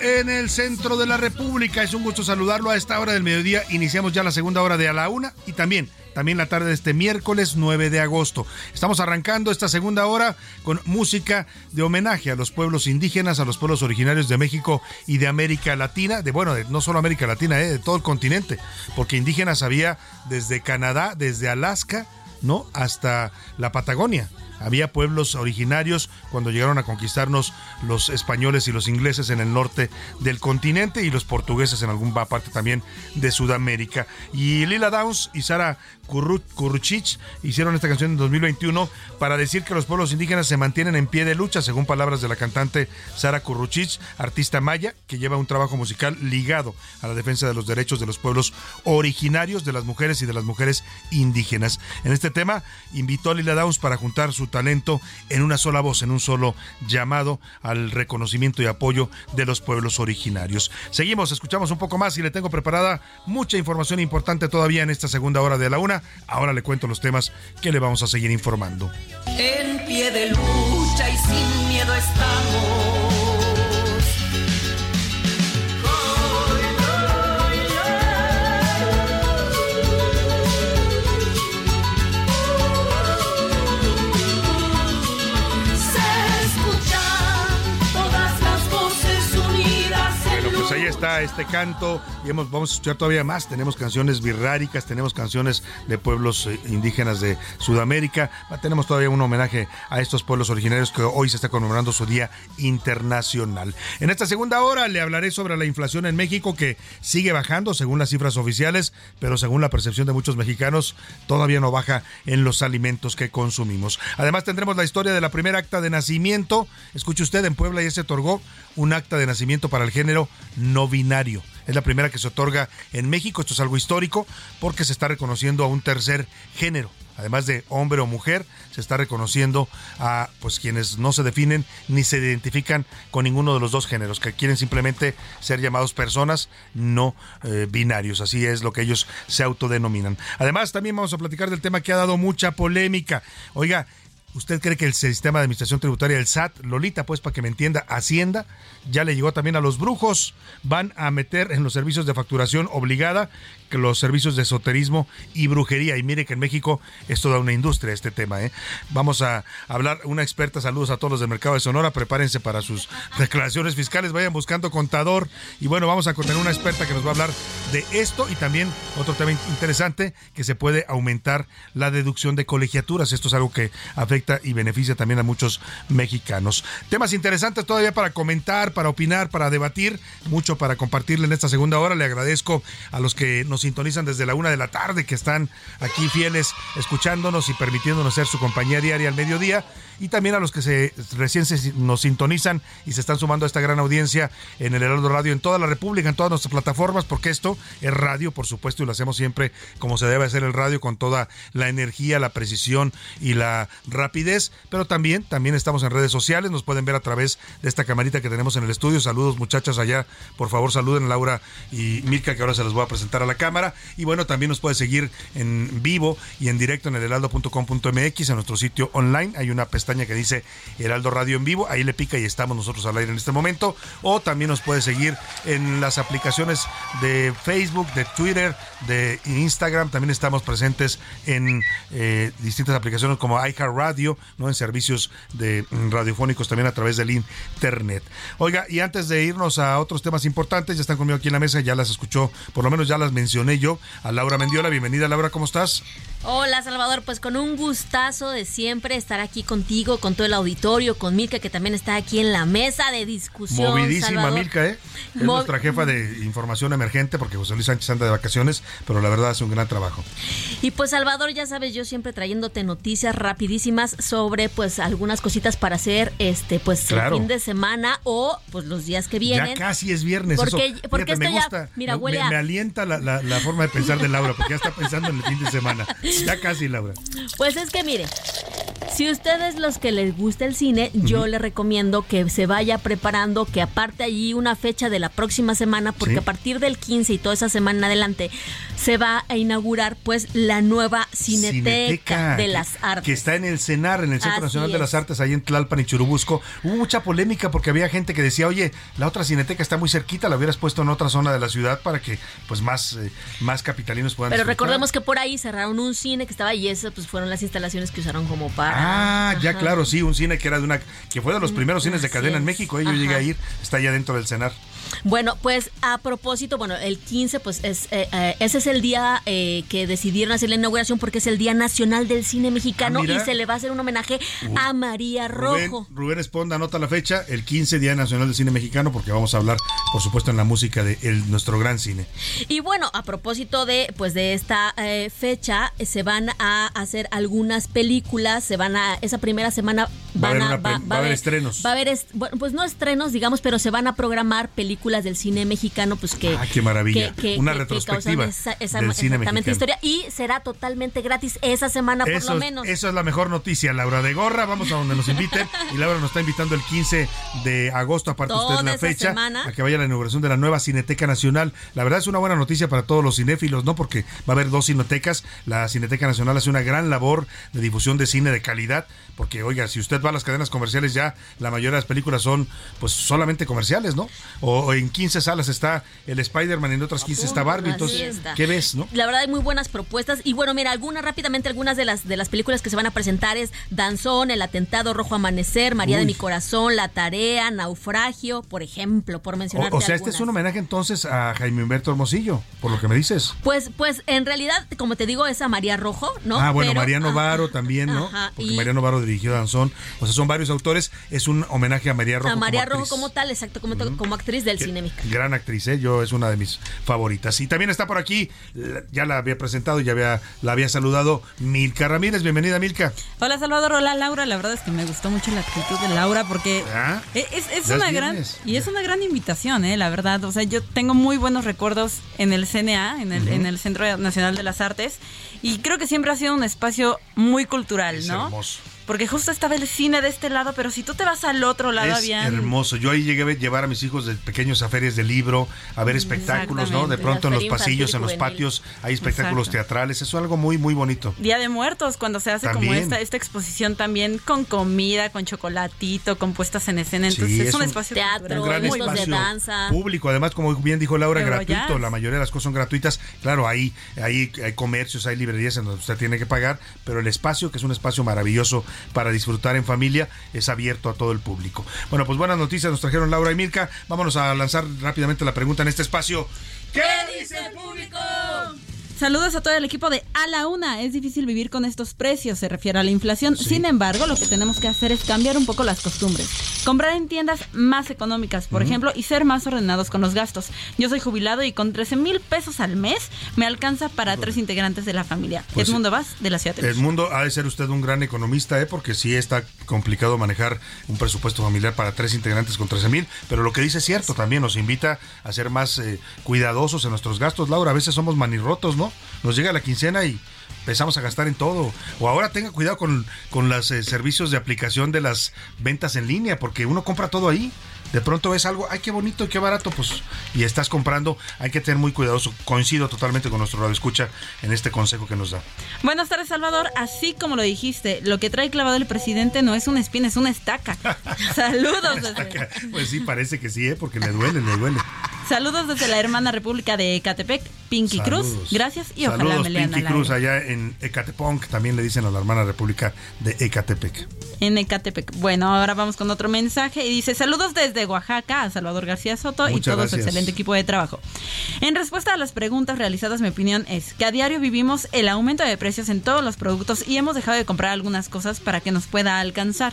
en el centro de la República. Es un gusto saludarlo a esta hora del mediodía. Iniciamos ya la segunda hora de a la una y también también la tarde de este miércoles 9 de agosto. Estamos arrancando esta segunda hora con música de homenaje a los pueblos indígenas, a los pueblos originarios de México y de América Latina, de bueno, de, no solo América Latina, eh, de todo el continente, porque indígenas había desde Canadá, desde Alaska, ¿no? hasta la Patagonia. Había pueblos originarios cuando llegaron a conquistarnos los españoles y los ingleses en el norte del continente y los portugueses en alguna parte también de Sudamérica. Y Lila Downs y Sara Kuruchich hicieron esta canción en 2021 para decir que los pueblos indígenas se mantienen en pie de lucha, según palabras de la cantante Sara Kuruchich, artista maya, que lleva un trabajo musical ligado a la defensa de los derechos de los pueblos originarios, de las mujeres y de las mujeres indígenas. En este tema invitó a Lila Downs para juntar su talento en una sola voz, en un solo llamado al reconocimiento y apoyo de los pueblos originarios. Seguimos, escuchamos un poco más y le tengo preparada mucha información importante todavía en esta segunda hora de la una. Ahora le cuento los temas que le vamos a seguir informando. En pie de lucha y sin miedo estamos está este canto y hemos, vamos a escuchar todavía más. Tenemos canciones birráricas, tenemos canciones de pueblos eh, indígenas de Sudamérica. Tenemos todavía un homenaje a estos pueblos originarios que hoy se está conmemorando su Día Internacional. En esta segunda hora le hablaré sobre la inflación en México que sigue bajando según las cifras oficiales, pero según la percepción de muchos mexicanos todavía no baja en los alimentos que consumimos. Además tendremos la historia de la primera acta de nacimiento. Escuche usted, en Puebla ya se otorgó un acta de nacimiento para el género no binario. Es la primera que se otorga en México. Esto es algo histórico porque se está reconociendo a un tercer género. Además de hombre o mujer, se está reconociendo a pues quienes no se definen ni se identifican con ninguno de los dos géneros, que quieren simplemente ser llamados personas no eh, binarios. Así es lo que ellos se autodenominan. Además, también vamos a platicar del tema que ha dado mucha polémica. Oiga, ¿Usted cree que el sistema de administración tributaria, el SAT, Lolita, pues para que me entienda, Hacienda, ya le llegó también a los brujos? Van a meter en los servicios de facturación obligada los servicios de esoterismo y brujería. Y mire que en México es toda una industria este tema. ¿eh? Vamos a hablar, una experta, saludos a todos los del mercado de Sonora, prepárense para sus [LAUGHS] declaraciones fiscales, vayan buscando contador. Y bueno, vamos a tener una experta que nos va a hablar de esto y también otro tema interesante, que se puede aumentar la deducción de colegiaturas. Esto es algo que afecta y beneficia también a muchos mexicanos. Temas interesantes todavía para comentar, para opinar, para debatir, mucho para compartirle en esta segunda hora. Le agradezco a los que nos sintonizan desde la una de la tarde, que están aquí fieles escuchándonos y permitiéndonos ser su compañía diaria al mediodía y también a los que se recién nos sintonizan y se están sumando a esta gran audiencia en el Heraldo Radio en toda la República, en todas nuestras plataformas, porque esto es radio, por supuesto, y lo hacemos siempre como se debe hacer el radio, con toda la energía, la precisión y la rapidez, pero también, también estamos en redes sociales, nos pueden ver a través de esta camarita que tenemos en el estudio. Saludos muchachas allá, por favor saluden Laura y Mirka, que ahora se los voy a presentar a la cámara. Y bueno, también nos puede seguir en vivo y en directo en el heraldo.com.mx, en nuestro sitio online. Hay una pestaña que dice Heraldo Radio en vivo, ahí le pica y estamos nosotros al aire en este momento. O también nos puede seguir en las aplicaciones de Facebook, de Twitter, de Instagram. También estamos presentes en eh, distintas aplicaciones como iHeartRadio, ¿no? en servicios de mm, radiofónicos también a través del internet. Oiga, y antes de irnos a otros temas importantes, ya están conmigo aquí en la mesa, ya las escuchó, por lo menos ya las mencioné yo, a Laura Mendiola. Bienvenida, Laura, ¿cómo estás? Hola, Salvador, pues con un gustazo de siempre estar aquí contigo con todo el auditorio, con Milka, que también está aquí en la mesa de discusión. Movidísima Milka, ¿eh? Es nuestra jefa de información emergente, porque José Luis Sánchez anda de vacaciones, pero la verdad hace un gran trabajo. Y pues, Salvador, ya sabes, yo siempre trayéndote noticias rapidísimas sobre, pues, algunas cositas para hacer, este, pues, el fin de semana o, pues, los días que vienen. Ya casi es viernes. Porque, porque me gusta, mira, me, me, alienta la, la forma de pensar de Laura, porque ya está pensando en el fin de semana. [LAUGHS] Ya casi, Laura. Pues es que, mire, Si ustedes los que les gusta el cine, yo les recomiendo que se vaya preparando, que aparte allí una fecha de la próxima semana, porque a partir del 15 y toda esa semana en adelante se va a inaugurar pues la nueva Cineteca, de las Artes. Que está en el CENAR, en el Centro Nacional de las Artes, ahí en Tlalpan y Churubusco. Hubo mucha polémica porque había gente que decía, oye, la otra Cineteca está muy cerquita, la hubieras puesto en otra zona de la ciudad para que pues más, eh, más capitalinos puedan Pero recordemos que por ahí cerraron un cine que estaba y esas pues fueron las instalaciones que usaron como para... Ah, ya claro, sí, un cine que era de una... que fue de los primeros cines de cadena en México, ¿eh? yo llegué a ir, está allá dentro del CENAR. Bueno, pues a propósito, bueno, el 15, pues es, eh, eh, ese es el día eh, que decidieron hacer la inauguración porque es el Día Nacional del Cine Mexicano Ah, y se le va a hacer un homenaje a María Rojo. Rubén, Rubén Esponda anota la fecha, el 15 Día Nacional del Cine Mexicano, porque vamos a hablar, por supuesto, en la música de el- nuestro gran cine. Y bueno, a propósito de pues de esta eh, fecha, se van a hacer algunas películas, se van a esa primera semana Va a van haber a, va a haber estrenos. Va a haber est- bueno, pues no estrenos, digamos, pero se van a programar películas del cine mexicano, pues que Ah, qué maravilla. que- que- Una que- retrospectiva esa, esa del cine exactamente mexicano. historia y será totalmente gratis esa semana por Eso, lo menos. eso es la mejor noticia, Laura de Gorra. Vamos a donde nos inviten. Y Laura nos está invitando el 15 de agosto, aparte Toda usted la fecha, semana. a que vaya a la inauguración de la nueva Cineteca Nacional. La verdad es una buena noticia para todos los cinéfilos, ¿no? Porque va a haber dos cinetecas. La Cineteca Nacional hace una gran labor de difusión de cine de calidad. Porque, oiga, si usted va a las cadenas comerciales, ya la mayoría de las películas son, pues, solamente comerciales, ¿no? O, o en 15 salas está el Spider-Man y en otras 15 está Barbie. Entonces. ¿qué ves, no? La verdad hay muy buenas propuestas y bueno, mira, algunas rápidamente algunas de las de las películas que se van a presentar es Danzón, El atentado rojo amanecer, María de mi corazón, La tarea, Naufragio, por ejemplo, por mencionar O, o sea, este es un homenaje entonces a Jaime Humberto Hermosillo, por lo que me dices. Pues pues en realidad, como te digo, es a María Rojo, ¿no? ah, bueno, Pero- Mariano Varo también, ¿no? Ajá, Porque y- Mariano Varo dirigió Danzón. O sea, son varios autores. Es un homenaje a María Rojo. a María como Rojo actriz. como tal, exacto, como, como actriz del cine mexicano. Gran actriz, ¿eh? yo es una de mis favoritas. Y también está por aquí, ya la había presentado, ya había, la había saludado Milka Ramírez. Bienvenida, Milka. Hola Salvador, hola Laura. La verdad es que me gustó mucho la actitud de Laura porque ¿Ah? es, es- una gran y es una gran invitación, eh, la verdad. O sea, yo tengo muy buenos recuerdos en el CNA, en el, Ujú. en el Centro Nacional de las Artes, y creo que siempre ha sido un espacio muy cultural, Es ¿no? hermoso. Porque justo estaba el cine de este lado, pero si tú te vas al otro lado, Es había hermoso. Yo ahí llegué a llevar a mis hijos de pequeños a ferias de libro, a ver espectáculos, ¿no? De pronto en los pasillos, en los patios, hay espectáculos Exacto. teatrales. Eso es algo muy, muy bonito. Día de Muertos, cuando se hace como esta, esta exposición también con comida, con chocolatito, con puestas en escena. Entonces Sí, es, es un un- espacio Teatro, un gran espacio bonito. danza. público. Además, como bien dijo Laura, gratuito. La mayoría de las cosas son gratuitas. Claro, ahí hay, hay comercios, hay librerías en donde usted tiene que pagar, pero el espacio, que es un espacio maravilloso para disfrutar en familia, es abierto a todo el público. Bueno, pues buenas noticias nos trajeron Laura y Mirka. Vámonos a lanzar rápidamente la pregunta en este espacio. ¿Qué dice el público? Saludos a todo el equipo de A la Una. Es difícil vivir con estos precios, se refiere a la inflación. Sin embargo, lo que tenemos que hacer es cambiar un poco las costumbres. Comprar en tiendas más económicas, por ejemplo, y ser más ordenados con los gastos. Yo soy jubilado y con 13 mil pesos al mes me alcanza para tres integrantes de la familia. Pues Edmundo Vaz, de la Ciudad de El México. mundo ha de ser usted un gran economista, ¿eh? porque sí está complicado manejar un presupuesto familiar para tres integrantes con 13 mil, pero lo que dice es cierto, también nos invita a ser más eh, cuidadosos en nuestros gastos. Laura, a veces somos manirrotos, ¿no? Nos llega la quincena y empezamos a gastar en todo. O ahora tenga cuidado con, con los eh, servicios de aplicación de las ventas en línea, porque uno compra todo ahí. De pronto ves algo, ay, qué bonito y qué barato, pues, y estás comprando, hay que tener muy cuidadoso. Coincido totalmente con nuestro radio escucha en este consejo que nos da. Buenas tardes, Salvador. Así como lo dijiste, lo que trae clavado el presidente no es una espina, es una estaca. [LAUGHS] Saludos desde, Pues sí, parece que sí, ¿eh? porque le duele, le duele. saludos desde la hermana República de Ecatepec, Pinky Cruz. Gracias y ojalá me lean Pinky Cruz, allá en Ecatepec, también le dicen a la hermana república de Ecatepec. En Ecatepec. Bueno, ahora vamos con otro mensaje y dice saludos desde Oaxaca a Salvador García Soto y todo su excelente equipo de trabajo. En respuesta a las preguntas realizadas, mi opinión es que a diario vivimos el aumento de precios en todos los productos y hemos dejado de comprar algunas cosas para que nos pueda alcanzar.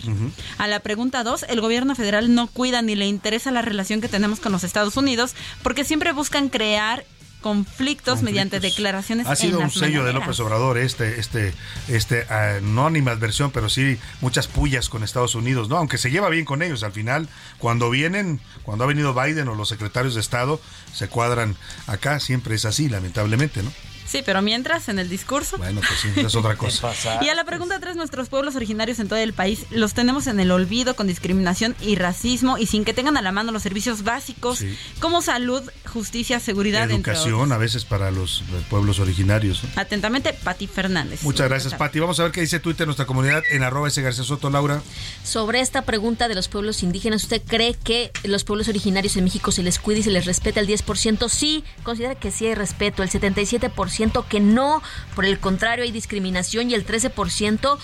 A la pregunta 2, el gobierno federal no cuida ni le interesa la relación que tenemos con los Estados Unidos porque siempre buscan crear conflictos, mediante declaraciones Ha sido en un las sello de. López Obrador este, este, este, ah, no animadversión, pero sí muchas pullas con Estados Unidos, ¿no? Aunque se lleva bien con ellos, al final, cuando vienen, cuando ha venido Biden o los secretarios de Estado, se cuadran acá, siempre es así, lamentablemente, ¿no? Sí, pero mientras en el discurso. Bueno, pues sí, es otra [LAUGHS] cosa. Y a la pregunta 3, nuestros pueblos originarios en todo el país los tenemos en el olvido con discriminación y racismo y sin que tengan a la mano los servicios básicos como salud, justicia, seguridad, educación a veces para los pueblos originarios. Atentamente, Pati Fernández. Muchas gracias, Pati. Vamos a ver qué dice Twitter nuestra comunidad en arroba ese García Soto, Laura. Sobre esta pregunta de los pueblos indígenas, ¿usted cree que los pueblos originarios en México se les cuida y se les respeta el 10%? Sí, considera que sí hay respeto. El 77% que no, por el contrario hay discriminación y el 13%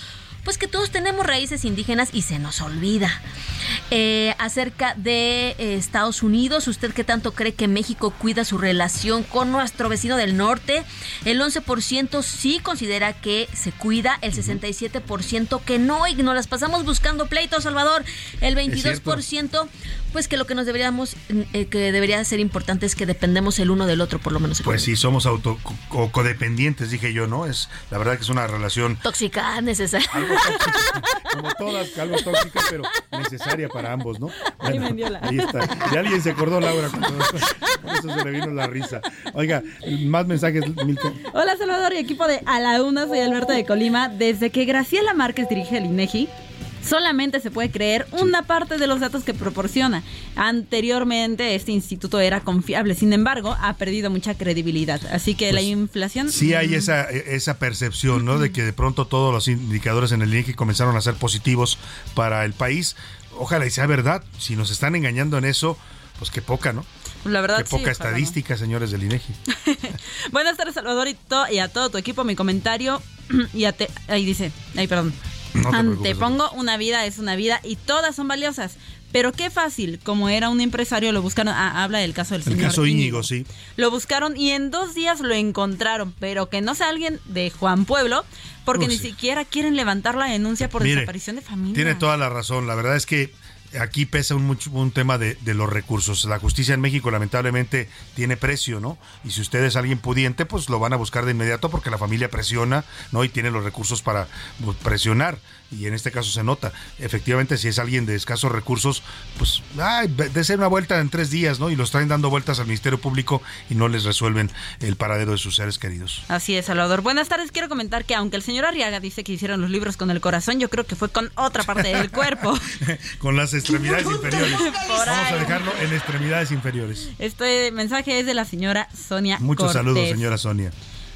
pues que todos tenemos raíces indígenas y se nos olvida. Eh, acerca de eh, Estados Unidos, ¿usted qué tanto cree que México cuida su relación con nuestro vecino del norte? El 11% sí considera que se cuida, el 67% que no y nos las pasamos buscando pleitos, Salvador. El 22% pues que lo que nos deberíamos, eh, que debería ser importante es que dependemos el uno del otro, por lo menos. Pues sí, somos auto codependientes, dije yo, ¿no? Es la verdad que es una relación tóxica, [LAUGHS] necesaria. Algo tóxica, como todas, algo tóxica, pero necesaria para ambos, ¿no? ahí está. Y alguien se acordó, Laura, por eso se le vino la risa. Oiga, más mensajes, Milka. Hola, Salvador y equipo de A la Una, soy Alberto de Colima. Desde que Graciela Márquez dirige el INEGI, solamente se puede creer una parte de los datos que proporciona. Anteriormente este instituto era confiable, sin embargo, ha perdido mucha credibilidad. Así que la pues, inflación... Sí hay mm. esa, esa percepción, ¿no? De que de pronto todos los indicadores en el INEGI comenzaron a ser positivos para el país. Ojalá y sea verdad. Si nos están engañando en eso, pues qué poca, ¿no? La verdad, Qué poca estadística, señores del INEGI. [LAUGHS] Buenas tardes, Salvador, y, y, a todo tu equipo. Mi comentario, [CLEARS THROAT] y a ahí dice, ahí perdón. Antepongo una vida es una vida y todas son valiosas. Pero qué fácil, como era un empresario, lo buscaron. Ah, habla del caso del señor. El caso Íñigo, sí. Lo buscaron y en dos días lo encontraron, pero que no sea alguien de Juan Pueblo, porque ni siquiera quieren levantar la denuncia por desaparición de familia. Tiene toda la razón. La verdad es que aquí pesa un, mucho, un tema de, de, los recursos. La justicia en México lamentablemente tiene precio, ¿no? Y si usted es alguien pudiente, pues lo van a buscar de inmediato porque la familia presiona, ¿no? Y tiene los recursos para pues, presionar y en este caso se nota. Efectivamente, si es alguien de escasos recursos, pues ay, de ser una vuelta en tres días, ¿no? Y los traen dando vueltas al Ministerio Público y no les resuelven el paradero de sus seres queridos. Así es, Salvador. Buenas tardes. Quiero comentar que aunque el señor Arriaga dice que hicieron los libros con el corazón, yo creo que fue con otra parte del [LAUGHS] cuerpo. con las extremidades inferiores. Vamos a dejarlo en extremidades inferiores. Este mensaje es de la señora Sonia. Muchos saludos, señora Sonia.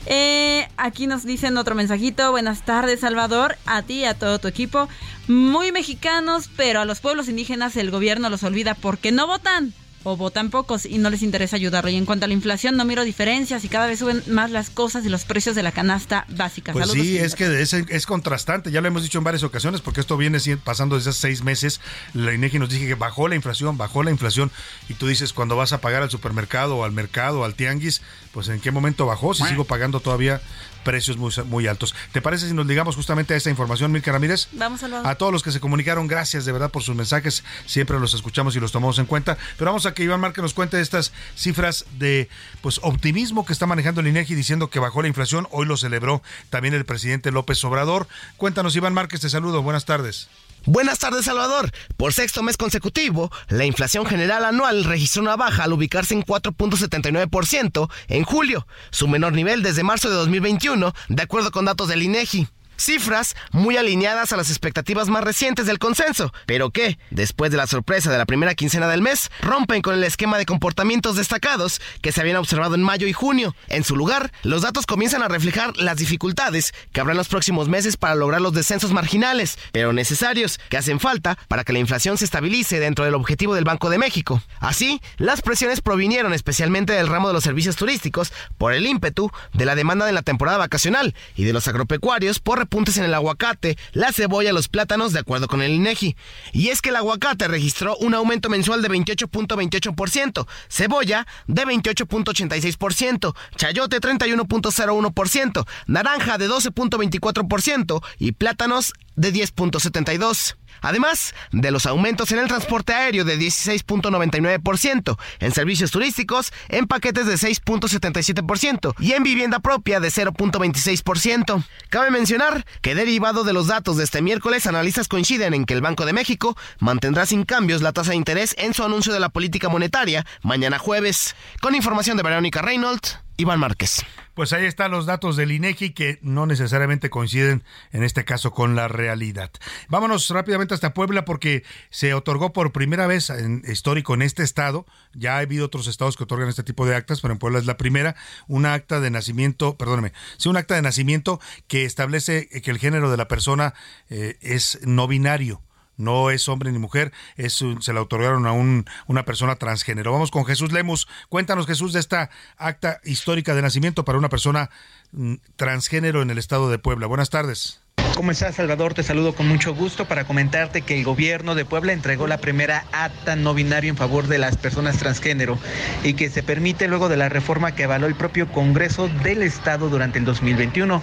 Eh, aquí nos dicen otro mensajito. Buenas tardes, Salvador. A ti y a todo tu equipo. Muy mexicanos, pero a los pueblos indígenas el gobierno los olvida porque no votan o votan pocos y no les interesa ayudarlo. Y en cuanto a la inflación, no miro diferencias y cada vez suben más las cosas y los precios de la canasta básica. Pues sí, es que es, contrastante, ya lo hemos dicho en varias ocasiones, porque esto viene pasando desde hace seis meses. La INEGI nos dice que bajó la inflación, bajó la inflación, y tú dices, cuando vas a pagar al supermercado o al mercado, al tianguis, pues en qué momento bajó, si sigo pagando todavía precios muy, muy altos. ¿Te parece si nos ligamos justamente a esta información, Milka Ramírez? Vamos a A todos los que se comunicaron, gracias de verdad por sus mensajes. Siempre los escuchamos y los tomamos en cuenta. Pero vamos a que Iván Márquez nos cuente estas cifras de pues optimismo que está manejando el INEGI diciendo que bajó la inflación. Hoy lo celebró también el presidente López Obrador. Cuéntanos, Iván Márquez, te saludo. Buenas tardes. Buenas tardes, Salvador. Por sexto mes consecutivo, la inflación general anual registró una baja al ubicarse en 4.79% en julio, su menor nivel desde marzo de 2021, de acuerdo con datos del INEGI. Cifras muy alineadas a las expectativas más recientes del consenso, pero que, después de la sorpresa de la primera quincena del mes, rompen con el esquema de comportamientos destacados que se habían observado en mayo y junio. En su lugar, los datos comienzan a reflejar las dificultades que habrá en los próximos meses para lograr los descensos marginales, pero necesarios, que hacen falta para que la inflación se estabilice dentro del objetivo del Banco de México. Así, las presiones provinieron especialmente del ramo de los servicios turísticos por el ímpetu de la demanda de la temporada vacacional y de los agropecuarios por puntos en el aguacate, la cebolla, los plátanos, de acuerdo con el INEGI. Y es que el aguacate registró un aumento mensual de 28.28%, cebolla de 28.86%, chayote 31.01%, naranja de 12.24% y plátanos de 10.72%. Además de los aumentos en el transporte aéreo de 16.99%, en servicios turísticos en paquetes de 6.77% y en vivienda propia de 0.26%. Cabe mencionar que derivado de los datos de este miércoles, analistas coinciden en que el Banco de México mantendrá sin cambios la tasa de interés en su anuncio de la política monetaria mañana jueves. Con información de Verónica Reynolds, Iván Márquez. Pues ahí están los datos del INEGI que no necesariamente coinciden en este caso con la realidad. Vámonos rápidamente hasta Puebla porque se otorgó por primera vez en histórico en este estado, ya ha habido otros estados que otorgan este tipo de actas, pero en Puebla es la primera, un acta de nacimiento, perdóneme, sí, un acta de nacimiento que establece que el género de la persona eh, es no binario no es hombre ni mujer, es se la otorgaron a un, una persona transgénero. Vamos con Jesús Lemus. Cuéntanos, Jesús, de esta acta histórica de nacimiento para una persona mm, transgénero en el estado de Puebla. Buenas tardes. ¿Cómo estás, Salvador? Te saludo con mucho gusto para comentarte que el gobierno de Puebla entregó la primera acta no binario en favor de las personas transgénero y que se permite luego de la reforma que avaló el propio Congreso del Estado durante el 2021.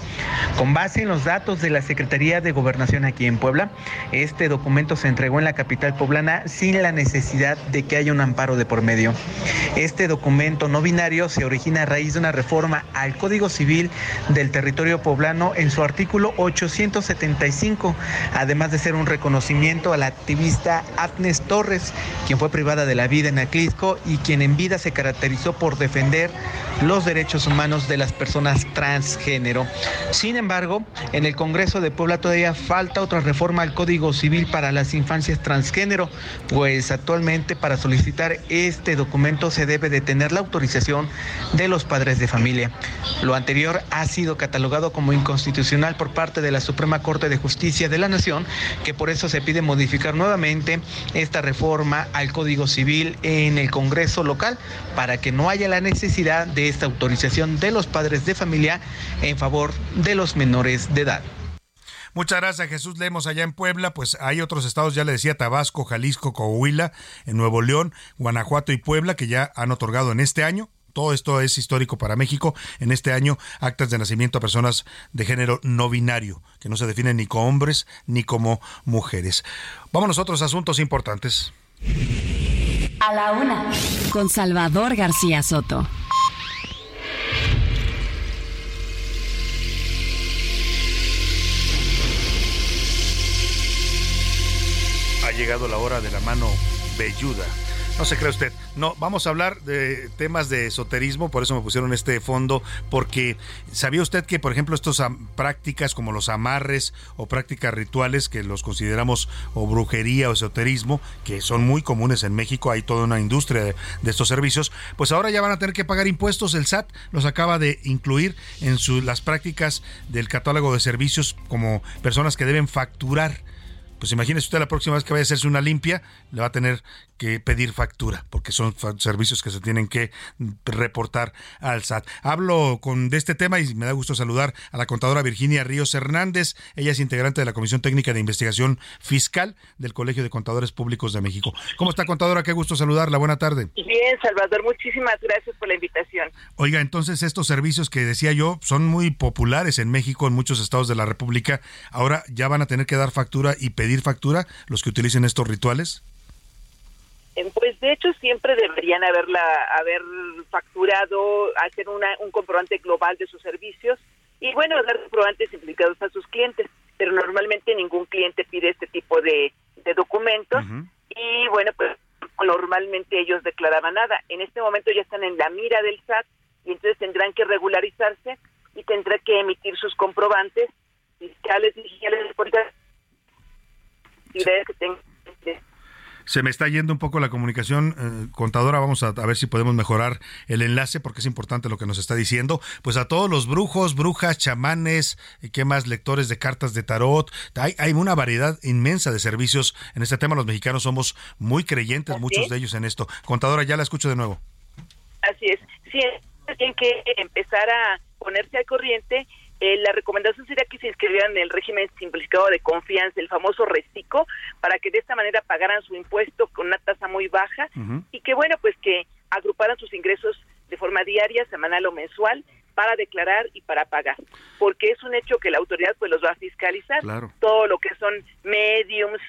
Con base en los datos de la Secretaría de Gobernación aquí en Puebla, este documento se entregó en la capital poblana sin la necesidad de que haya un amparo de por medio. Este documento no binario se origina a raíz de una reforma al Código Civil del territorio poblano en su artículo 800 75, además de ser un reconocimiento a la activista Agnes Torres, quien fue privada de la vida en Aclisco y quien en vida se caracterizó por defender los derechos humanos de las personas transgénero. Sin embargo, en el Congreso de Puebla todavía falta otra reforma al Código Civil para las infancias transgénero, pues actualmente para solicitar este documento se debe de tener la autorización de los padres de familia. Lo anterior ha sido catalogado como inconstitucional por parte de la Suprema Corte de Justicia de la Nación, que por eso se pide modificar nuevamente esta reforma al Código Civil en el Congreso local para que no haya la necesidad de esta autorización de los padres de familia en favor de los menores de edad. Muchas gracias, Jesús Lemos, allá en Puebla. Pues hay otros estados, ya le decía, Tabasco, Jalisco, Coahuila, en Nuevo León, Guanajuato y Puebla, que ya han otorgado en este año todo esto es histórico para México. En este año, actas de nacimiento a personas de género no binario, que no se definen ni como hombres ni como mujeres. Vámonos a otros asuntos importantes. A la una, con Salvador García Soto. Ha llegado la hora de la mano velluda no se cree usted. No, vamos a hablar de temas de esoterismo, por eso me pusieron este fondo, porque ¿sabía usted que, por ejemplo, estas prácticas como los amarres o prácticas rituales que los consideramos o brujería o esoterismo, que son muy comunes en México, hay toda una industria de, estos servicios, pues ahora ya van a tener que pagar impuestos. El SAT los acaba de incluir en las prácticas del catálogo de servicios como personas que deben facturar pues imagínese usted la próxima vez que vaya a hacerse una limpia, le va a tener que pedir factura, porque son servicios que se tienen que reportar al SAT. Hablo con de este tema y me da gusto saludar a la contadora Virginia Ríos Hernández. Ella es integrante de la Comisión Técnica de Investigación Fiscal del Colegio de Contadores Públicos de México. ¿Cómo está, contadora? Qué gusto saludarla. Buena tarde. Bien, Salvador, muchísimas gracias por la invitación. Oiga, entonces estos servicios que decía yo son muy populares en México, en muchos estados de la República. Ahora ya van a tener que dar factura y pedir factura los que utilicen estos rituales. Eh, pues de hecho siempre deberían haberla haber facturado, hacer una, un comprobante global de sus servicios y bueno, dar comprobantes implicados a sus clientes, pero normalmente ningún cliente pide este tipo de, documentos y bueno, pues normalmente ellos declaraban nada. En este momento ya están en la mira del SAT y entonces tendrán que regularizarse y tendrán que emitir sus comprobantes fiscales, digitales, y que tengan se me está yendo un poco la comunicación, eh, contadora, vamos a, ver si podemos mejorar el enlace porque es importante lo que nos está diciendo. Pues a todos los brujos, brujas, chamanes, y qué más, lectores de cartas de tarot, hay, hay una variedad inmensa de servicios en este tema. Los mexicanos somos muy creyentes, muchos de ellos en esto. Contadora, ya la escucho de nuevo. Así es, sí, tienen que empezar a ponerse al corriente eh, la recomendación sería que se inscribieran en el régimen simplificado de confianza, el famoso RECICO, para que de esta manera pagaran su impuesto con una tasa muy baja y que, bueno, pues que agruparan sus ingresos de forma diaria, semanal o mensual para declarar y para pagar, porque es un hecho que la autoridad pues los va a fiscalizar. Todo lo que son mediums,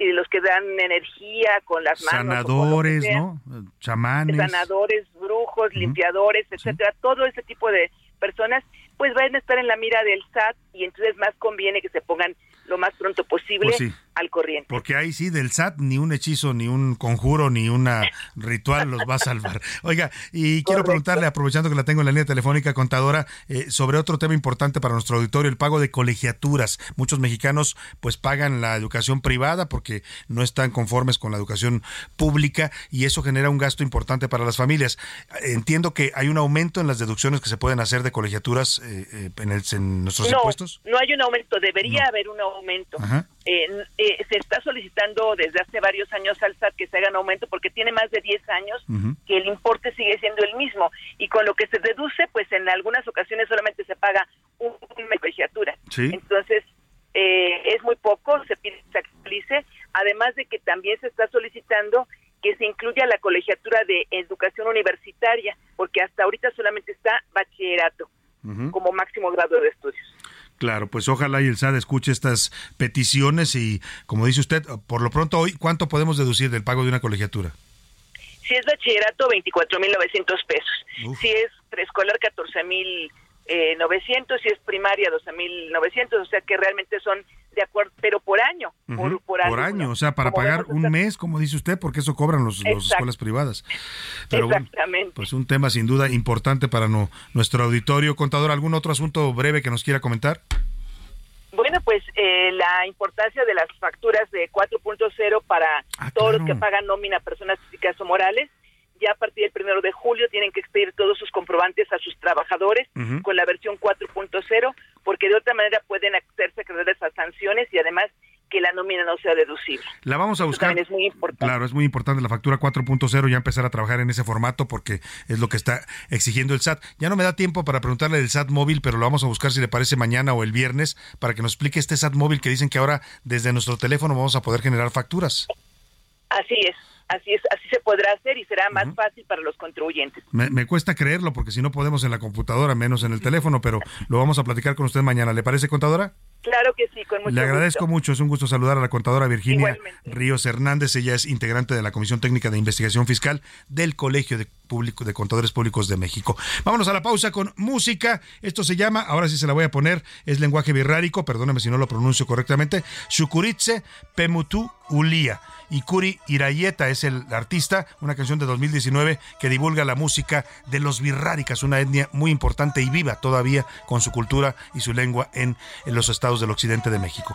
los que dan energía con las manos. Sanadores, ¿no? Chamanes. Sanadores, brujos, limpiadores, etcétera. Todo ese tipo de personas pues van a estar en la mira del SAT y entonces más conviene que se pongan lo más pronto posible pues al corriente. Porque ahí sí, del SAT, ni un hechizo, ni un conjuro, ni un ritual los va a salvar. [LAUGHS] Oiga, y quiero preguntarle, aprovechando que la tengo en la línea telefónica, contadora, eh, sobre otro tema importante para nuestro auditorio, el pago de colegiaturas. Muchos mexicanos pues pagan la educación privada porque no están conformes con la educación pública y eso genera un gasto importante para las familias. Entiendo que hay un aumento en las deducciones que se pueden hacer de colegiaturas eh, eh, en, el, en, nuestros impuestos. No, hay un aumento, debería haber un aumento. Se está solicitando desde hace varios años al SAT que se haga un aumento porque tiene más de 10 años que el importe sigue siendo el mismo y con lo que se deduce, pues en algunas ocasiones solamente se paga un, una colegiatura. Entonces, eh, es muy poco, se pide que se actualice, además de que también se está solicitando que se incluya la colegiatura de educación universitaria, porque hasta ahorita solamente está bachillerato como máximo grado de estudios. Claro, pues ojalá y el SAD escuche estas peticiones y, como dice usted, por lo pronto hoy, ¿cuánto podemos deducir del pago de una colegiatura? Si es bachillerato, 24.900 pesos. Si es preescolar, 14.000 eh, 900 y es primaria 12.900, o sea que realmente son de acuerdo, pero por año. por, año, o sea, para pagar un mes, como dice usted, porque eso cobran los, las escuelas privadas. Pero Exactamente. pues un tema sin duda importante para no, nuestro auditorio. Contador, ¿algún otro asunto breve que nos quiera comentar? Bueno, pues eh, la importancia de las facturas de 4.0 para ah, todos los que pagan nómina, personas físicas o morales ya a partir del primero de julio tienen que expedir todos sus comprobantes a sus trabajadores con la versión 4.0, porque de otra manera pueden hacerse acreedores a sanciones y además que la nómina no sea deducible. La vamos a buscar. es muy importante. Claro, es muy importante la factura 4.0, ya empezar a trabajar en ese formato porque es lo que está exigiendo el SAT. Ya no me da tiempo para preguntarle del SAT móvil, pero lo vamos a buscar si le parece mañana o el viernes para que nos explique este SAT móvil que dicen que ahora desde nuestro teléfono vamos a poder generar facturas. Así es. Así es, así se podrá hacer y será más fácil para los contribuyentes. Me, cuesta creerlo porque si no podemos en la computadora, menos en el teléfono, pero lo vamos a platicar con usted mañana. ¿Le parece, contadora? Claro que sí, con mucho Le agradezco mucho, es un gusto saludar a la contadora Virginia Ríos Hernández. Ella es integrante de la Comisión Técnica de Investigación Fiscal del Colegio de, Público, de Contadores Públicos de México. Vámonos a la pausa con música. Esto se llama, ahora sí se la voy a poner, es lenguaje birrárico, perdóneme si no lo pronuncio correctamente, Shukuritse Pemutu Ulia. Y Kuri Irayeta es el artista, una canción de 2019 que divulga la música de los birráricas, una etnia muy importante y viva todavía con su cultura y su lengua en, en los estados del occidente de México.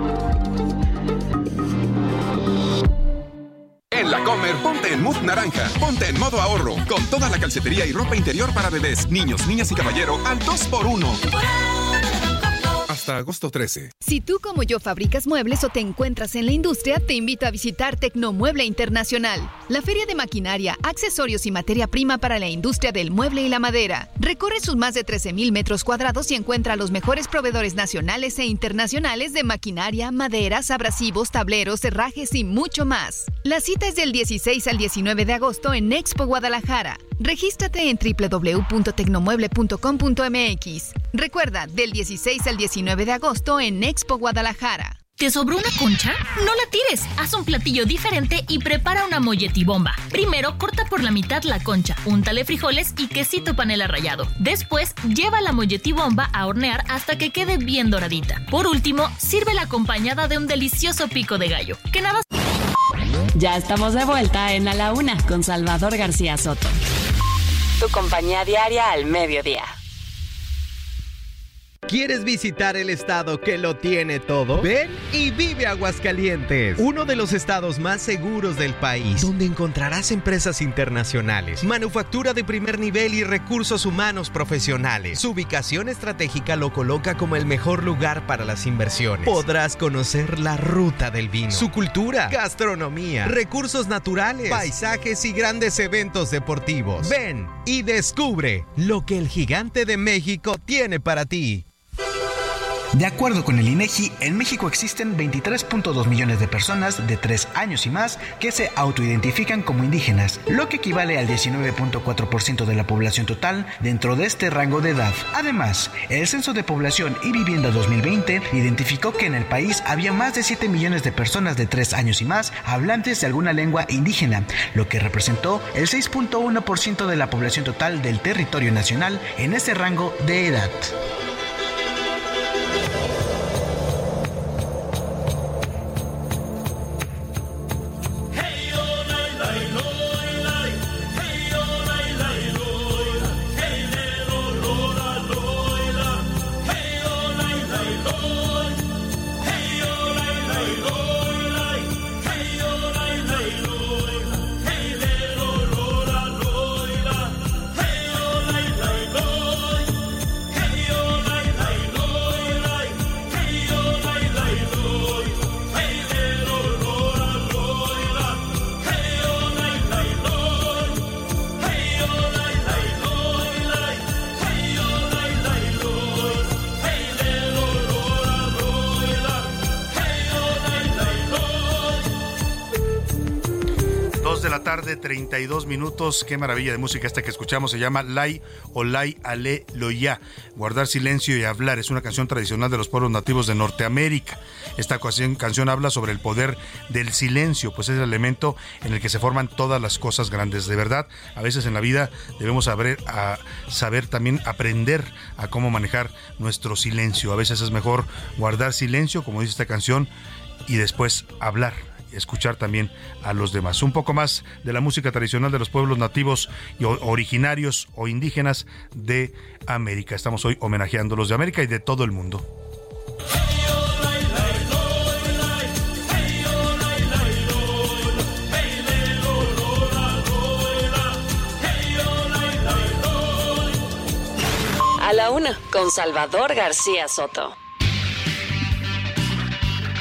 En la Comer, ponte en mood naranja, ponte en modo ahorro, con toda la calcetería y ropa interior para bebés, niños, niñas y caballero al 2x1 hasta agosto 13. Si tú como yo fabricas muebles o te encuentras en la industria, te invito a visitar Tecnomueble Internacional, la feria de maquinaria, accesorios y materia prima para la industria del mueble y la madera. Recorre sus más de 13.000 metros cuadrados y encuentra a los mejores proveedores nacionales e internacionales de maquinaria, maderas, abrasivos, tableros, herrajes y mucho más. La cita es del 16 al 19 de agosto en Expo Guadalajara. Regístrate en www.tecnomueble.com.mx. Recuerda, del 16 al 19 de agosto en Expo Guadalajara. ¿Te sobró una concha? No la tires. Haz un platillo diferente y prepara una bomba. Primero, corta por la mitad la concha, úntale frijoles y quesito panela rallado. Después, lleva la bomba a hornear hasta que quede bien doradita. Por último, sírvela acompañada de un delicioso pico de gallo. Que nada. Ya estamos de vuelta en A la Una con Salvador García Soto. Tu compañía diaria al mediodía. ¿Quieres visitar el estado que lo tiene todo? Ven y vive Aguascalientes, uno de los estados más seguros del país, donde encontrarás empresas internacionales, manufactura de primer nivel y recursos humanos profesionales. Su ubicación estratégica lo coloca como el mejor lugar para las inversiones. Podrás conocer la ruta del vino, su cultura, gastronomía, recursos naturales, paisajes y grandes eventos deportivos. Ven y descubre lo que el gigante de México tiene para ti. De acuerdo con el INEGI, en México existen 23.2 millones de personas de 3 años y más que se autoidentifican como indígenas, lo que equivale al 19.4% de la población total dentro de este rango de edad. Además, el Censo de Población y Vivienda 2020 identificó que en el país había más de 7 millones de personas de 3 años y más hablantes de alguna lengua indígena, lo que representó el 6.1% de la población total del territorio nacional en ese rango de edad. Thank you. Tarde, 32 minutos. Qué maravilla de música esta que escuchamos. Se llama Lai o Lai Ale Loya. Guardar silencio y hablar. Es una canción tradicional de los pueblos nativos de Norteamérica. Esta canción habla sobre el poder del silencio, pues es el elemento en el que se forman todas las cosas grandes. De verdad, a veces en la vida debemos saber, saber también aprender a cómo manejar nuestro silencio. A veces es mejor guardar silencio, como dice esta canción, y después hablar escuchar también a los demás. Un poco más de la música tradicional de los pueblos nativos y originarios o indígenas de América. Estamos hoy homenajeando los de América y de todo el mundo. A la una, con Salvador García Soto.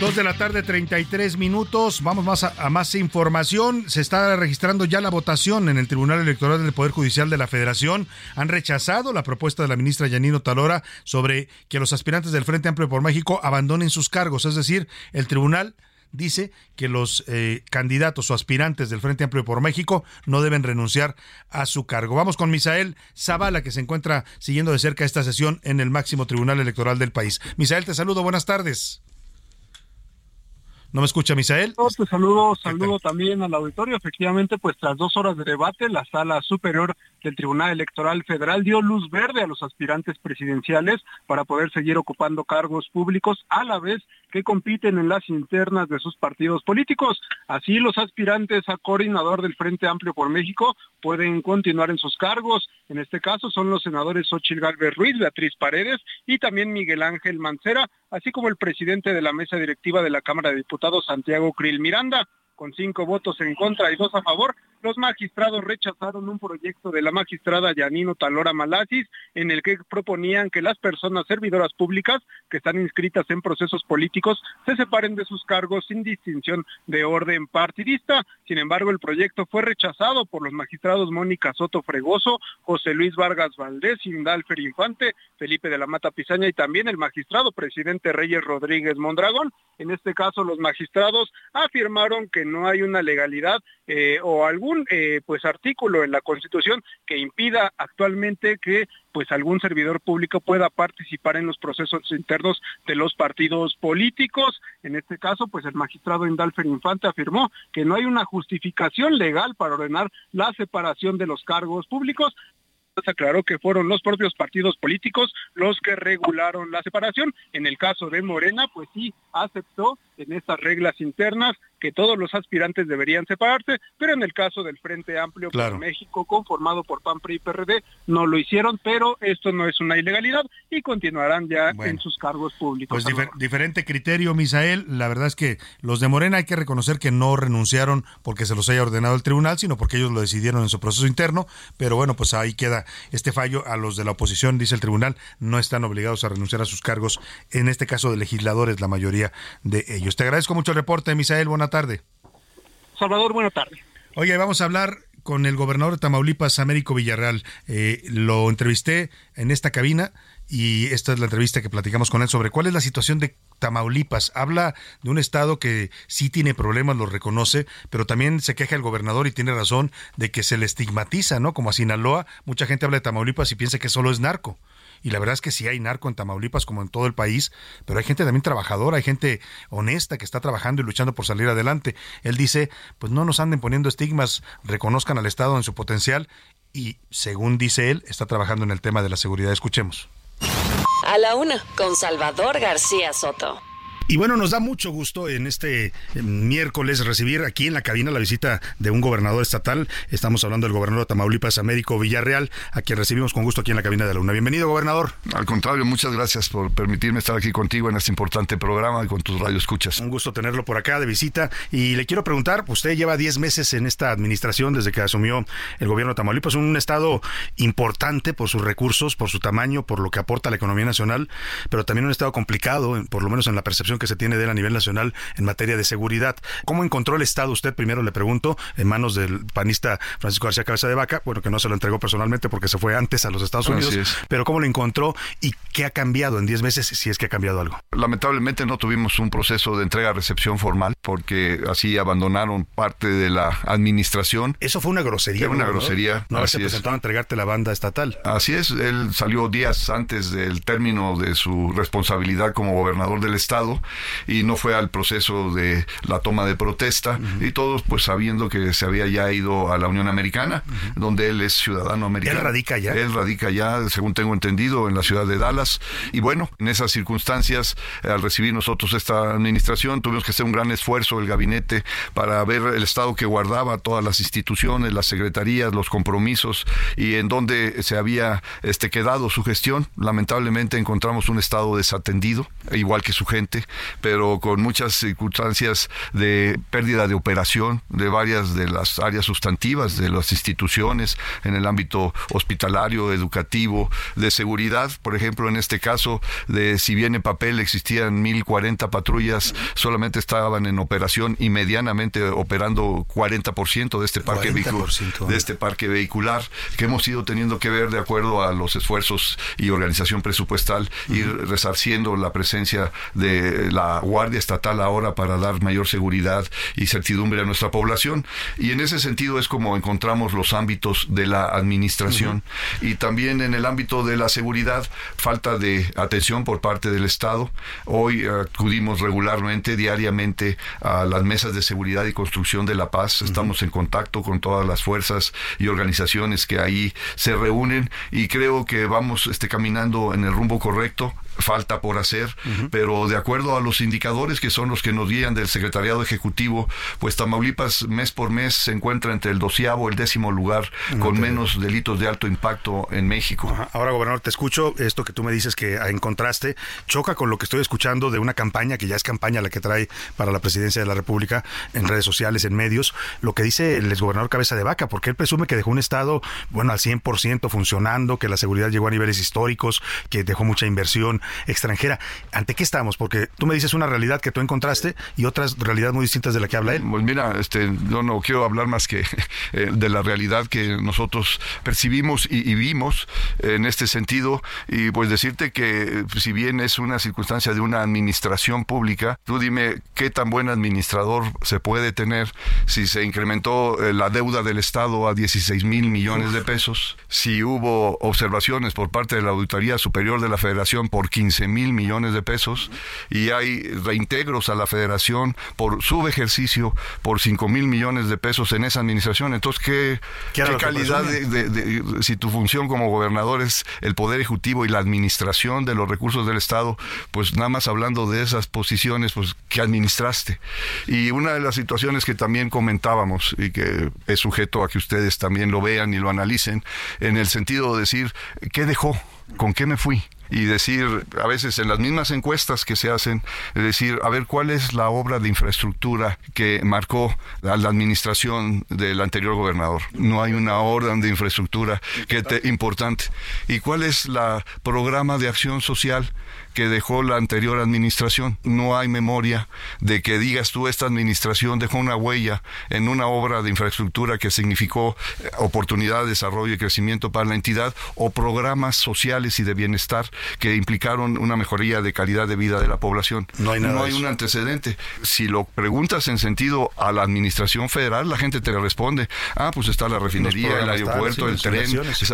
Dos de la tarde, 33 minutos. Vamos más a, más información. Se está registrando ya la votación en el Tribunal Electoral del Poder Judicial de la Federación. Han rechazado la propuesta de la ministra Yanino Talora sobre que los aspirantes del Frente Amplio por México abandonen sus cargos. Es decir, el tribunal dice que los eh, candidatos o aspirantes del Frente Amplio por México no deben renunciar a su cargo. Vamos con Misael Zavala, que se encuentra siguiendo de cerca esta sesión en el máximo tribunal electoral del país. Misael, te saludo. Buenas tardes. ¿No me escucha, Misael? No, te saludo, saludo también al auditorio. Efectivamente, pues tras dos horas de debate, la sala superior del Tribunal Electoral Federal dio luz verde a los aspirantes presidenciales para poder seguir ocupando cargos públicos a la vez que compiten en las internas de sus partidos políticos. Así, los aspirantes a coordinador del Frente Amplio por México pueden continuar en sus cargos. En este caso son los senadores Xochil Gálvez Ruiz, Beatriz Paredes y también Miguel Ángel Mancera, así como el presidente de la mesa directiva de la Cámara de Diputados, Santiago Krill Miranda con cinco votos en contra y dos a favor, los magistrados rechazaron un proyecto de la magistrada Yanino Talora Malasis en el que proponían que las personas servidoras públicas que están inscritas en procesos políticos se separen de sus cargos sin distinción de orden partidista. Sin embargo, el proyecto fue rechazado por los magistrados Mónica Soto Fregoso, José Luis Vargas Valdés, Indalfer Infante, Felipe de la Mata Pizaña y también el magistrado presidente Reyes Rodríguez Mondragón. En este caso, los magistrados afirmaron que no hay una legalidad eh, o algún eh, pues artículo en la Constitución que impida actualmente que pues algún servidor público pueda participar en los procesos internos de los partidos políticos. En este caso, pues el magistrado Indalfer Infante afirmó que no hay una justificación legal para ordenar la separación de los cargos públicos, aclaró que fueron los propios partidos políticos los que regularon la separación. En el caso de Morena, pues sí aceptó en estas reglas internas que todos los aspirantes deberían separarse, pero en el caso del Frente Amplio Claro. por México, conformado por PAN, PRI y PRD, no lo hicieron, pero esto no es una ilegalidad y continuarán ya Bueno. en sus cargos públicos. Pues difer- diferente criterio, Misael. La verdad es que los de Morena hay que reconocer que no renunciaron porque se los haya ordenado el tribunal, sino porque ellos lo decidieron en su proceso interno. Pero bueno, pues ahí queda este fallo. A los de la oposición, dice el tribunal, no están obligados a renunciar a sus cargos. En este caso de legisladores, la mayoría de ellos. Te agradezco mucho el reporte, Misael. Buena tarde. Salvador, buena tarde. Oye, vamos a hablar con el gobernador de Tamaulipas, Américo Villarreal. Eh, lo entrevisté en esta cabina y esta es la entrevista que platicamos con él sobre cuál es la situación de Tamaulipas. Habla de un estado que sí tiene problemas, lo reconoce, pero también se queja el gobernador y tiene razón de que se le estigmatiza, ¿no? Como a Sinaloa, mucha gente habla de Tamaulipas y piensa que solo es narco. Y la verdad es que sí hay narco en Tamaulipas como en todo el país, pero hay gente también trabajadora, hay gente honesta que está trabajando y luchando por salir adelante. Él dice, pues no nos anden poniendo estigmas, reconozcan al Estado en su potencial y, según dice él, está trabajando en el tema de la seguridad. Escuchemos. A la una, con Salvador García Soto. Y bueno, nos da mucho gusto en este eh, miércoles recibir aquí en la cabina la visita de un gobernador estatal. Estamos hablando del gobernador de Tamaulipas, Américo Villarreal, a quien recibimos con gusto aquí en la cabina de la UNA. Bienvenido, gobernador. Al contrario, muchas gracias por permitirme estar aquí contigo en este importante programa y con tus radioescuchas. Un gusto tenerlo por acá de visita. Y le quiero preguntar, usted lleva 10 meses en esta administración desde que asumió el gobierno de Tamaulipas, un estado importante por sus recursos, por su tamaño, por lo que aporta a la economía nacional, pero también un estado complicado, por lo menos en la percepción que se tiene de él a nivel nacional en materia de seguridad. ¿Cómo encontró el estado usted, primero le pregunto, en manos del panista Francisco García Cabeza de Vaca? Bueno, que no se lo entregó personalmente porque se fue antes a los Estados Unidos, es. pero ¿cómo lo encontró y qué ha cambiado en 10 meses, si es que ha cambiado algo? Lamentablemente no tuvimos un proceso de entrega-recepción formal porque así abandonaron parte de la administración. Eso fue una grosería. Fue una grosería. No haberse presentado a entregarte la banda estatal. Así es, él salió días antes del término de su responsabilidad como gobernador del estado y no fue al proceso de la toma de protesta y todos pues sabiendo que se había ya ido a la Unión Americana, donde él es ciudadano americano. ¿Él radica allá? Él radica ya, según tengo entendido, en la ciudad de Dallas. Y bueno, en esas circunstancias, al recibir nosotros esta administración, tuvimos que hacer un gran esfuerzo el gabinete para ver el estado que guardaba todas las instituciones, las secretarías, los compromisos y en donde se había este, quedado su gestión. Lamentablemente encontramos un estado desatendido, igual que su gente, pero con muchas circunstancias de pérdida de operación de varias de las áreas sustantivas de las instituciones en el ámbito hospitalario, educativo, de seguridad, por ejemplo, en este caso, de si bien en papel existían 1040 patrullas, solamente estaban en operación y medianamente operando 40% de este parque vehicular, 40%. de este parque vehicular que hemos ido teniendo que ver de acuerdo a los esfuerzos y organización presupuestal ir resarciendo la presencia de la Guardia Estatal ahora para dar mayor seguridad y certidumbre a nuestra población. Y en ese sentido es como encontramos los ámbitos de la administración. Y también en el ámbito de la seguridad falta de atención por parte del Estado. Hoy eh, acudimos regularmente diariamente a las mesas de seguridad y construcción de la paz. Estamos en contacto con todas las fuerzas y organizaciones que ahí se reúnen. Y creo que vamos este caminando en el rumbo correcto falta por hacer, pero de acuerdo a los indicadores que son los que nos guían del Secretariado Ejecutivo, pues Tamaulipas mes por mes se encuentra entre el doceavo y el décimo lugar con menos delitos de alto impacto en México. Ahora, gobernador, te escucho esto que tú me dices que encontraste, choca con lo que estoy escuchando de una campaña que ya es campaña la que trae para la presidencia de la República en redes sociales, en medios, lo que dice el exgobernador Cabeza de Vaca, porque él presume que dejó un Estado, bueno, al 100% funcionando, que la seguridad llegó a niveles históricos, que dejó mucha inversión extranjera. ¿Ante qué estamos? Porque tú me dices una realidad que tú encontraste y otras realidades muy distintas de la que habla él. Pues mira, este, yo no quiero hablar más que [LAUGHS] eh, de la realidad que nosotros percibimos y, y vimos en este sentido y pues decirte que eh, si bien es una circunstancia de una administración pública, tú dime qué tan buen administrador se puede tener si se incrementó eh, la deuda del Estado a 16 mil millones de pesos, si hubo observaciones por parte de la Auditoría Superior de la Federación por por 15 mil millones de pesos y hay reintegros a la federación por subejercicio por 5 mil millones de pesos en esa administración. Entonces, ¿qué, ¿Qué calidad de, de- de- si tu función como gobernador es el poder ejecutivo y la administración de los recursos del Estado, pues nada más hablando de esas posiciones, pues que administraste. Y una de las situaciones que también comentábamos y que es sujeto a que ustedes también lo vean y lo analicen, en el sentido de decir, ¿qué dejó? ¿Con qué me fui? Y decir, a veces en las mismas encuestas que se hacen, decir, a ver, ¿cuál es la obra de infraestructura que marcó a la administración del anterior gobernador? No hay una orden de infraestructura que te, importante. ¿Y cuál es la programa de acción social que dejó la anterior administración? No hay memoria de que digas tú, esta administración dejó una huella en una obra de infraestructura que significó eh, oportunidad de desarrollo y crecimiento para la entidad o programas sociales y de bienestar que implicaron una mejoría de calidad de vida de la población. No hay nada de eso. un antecedente. Si lo preguntas en sentido a la administración federal, la gente te responde, ah, pues está la refinería, el aeropuerto, el tren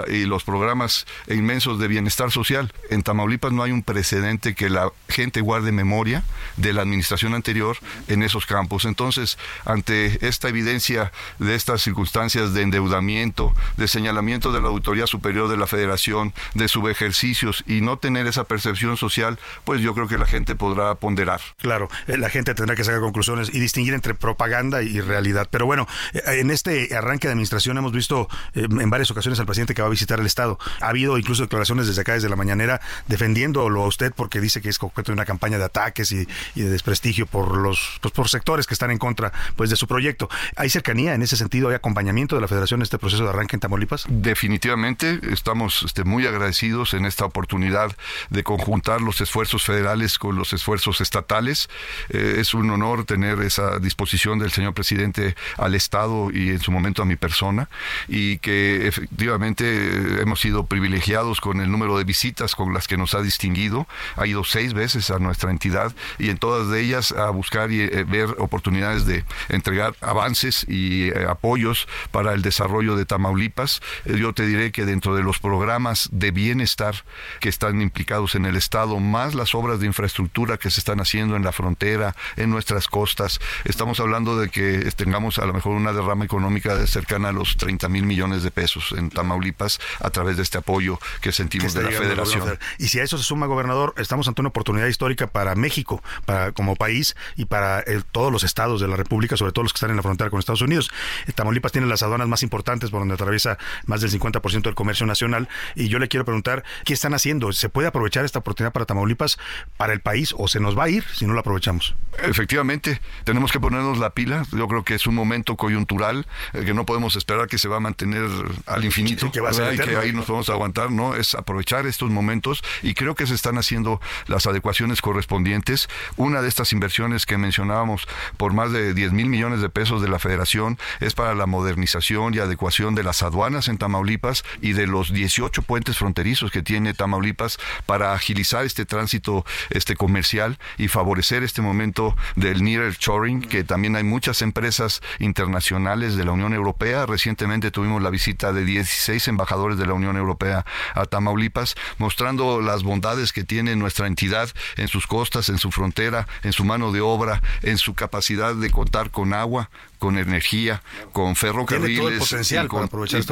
y los programas inmensos de bienestar social. En Tamaulipas no hay un precedente que la gente guarde memoria de la administración anterior en esos campos. Entonces, ante esta evidencia de estas circunstancias de endeudamiento, de señalamiento de la Auditoría Superior de la Federación, de subejercicios y no tener esa percepción social, pues yo creo que la gente podrá ponderar. Claro, eh, la gente tendrá que sacar conclusiones y distinguir entre propaganda y realidad. Pero bueno, eh, en este arranque de administración hemos visto eh, en varias ocasiones al presidente que va a visitar el Estado. Ha habido incluso declaraciones desde acá, desde la mañanera, defendiéndolo a usted porque dice que es objeto de una campaña de ataques y, de desprestigio por los pues, por sectores que están en contra pues de su proyecto. ¿Hay cercanía en ese sentido? ¿Hay acompañamiento de la Federación en este proceso de arranque en Tamaulipas? Definitivamente estamos este, muy agradecidos en esta oportunidad de conjuntar los esfuerzos federales con los esfuerzos estatales. Eh, es un honor tener esa disposición del señor presidente al Estado y en su momento a mi persona y que efectivamente hemos sido privilegiados con el número de visitas con las que nos ha distinguido. Ha ido seis veces a nuestra entidad y en todas de ellas a buscar y eh, ver oportunidades de entregar avances y eh, apoyos para el desarrollo de Tamaulipas. Eh, yo te diré que dentro de los programas de bienestar que están implicados en el Estado, más las obras de infraestructura que se están haciendo en la frontera, en nuestras costas, estamos hablando de que tengamos a lo mejor una derrama económica de cercana a los 30 mil millones de pesos en Tamaulipas a través de este apoyo que sentimos que de la federación. Y si a eso se suma, gobernador, estamos ante una oportunidad histórica para México, para como país y para el- todos los estados de la República, sobre todo los que están en la frontera con Estados Unidos. Eh, Tamaulipas tiene las aduanas más importantes por donde atraviesa más del 50% del comercio nacional. Y yo le quiero preguntar, ¿qué están haciendo? ¿Se puede aprovechar esta oportunidad para Tamaulipas, para el país, o se nos va a ir si no la aprovechamos? Efectivamente, tenemos que ponernos la pila. Yo creo que es un momento coyuntural eh, que no podemos esperar que se va a mantener al infinito Sí, que va a ser y que ahí nos podemos aguantar, ¿no? Es aprovechar estos momentos y creo que se están haciendo las adecuaciones correspondientes. Una de estas inversiones que mencionábamos por más de 10 mil millones de pesos de la Federación es para la modernización y adecuación de las aduanas en Tamaulipas y de los 18 puentes fronterizos que tiene Tamaulipas para agilizar este tránsito este comercial y favorecer este momento del nearshoring, que también hay muchas empresas internacionales de la Unión Europea. Recientemente tuvimos la visita de 16 embajadores de la Unión Europea a Tamaulipas, mostrando las bondades que tiene nuestra entidad en sus costas, en su frontera, en su mano de obra, en su capacidad de contar con agua, con energía, con ferrocarriles y, con-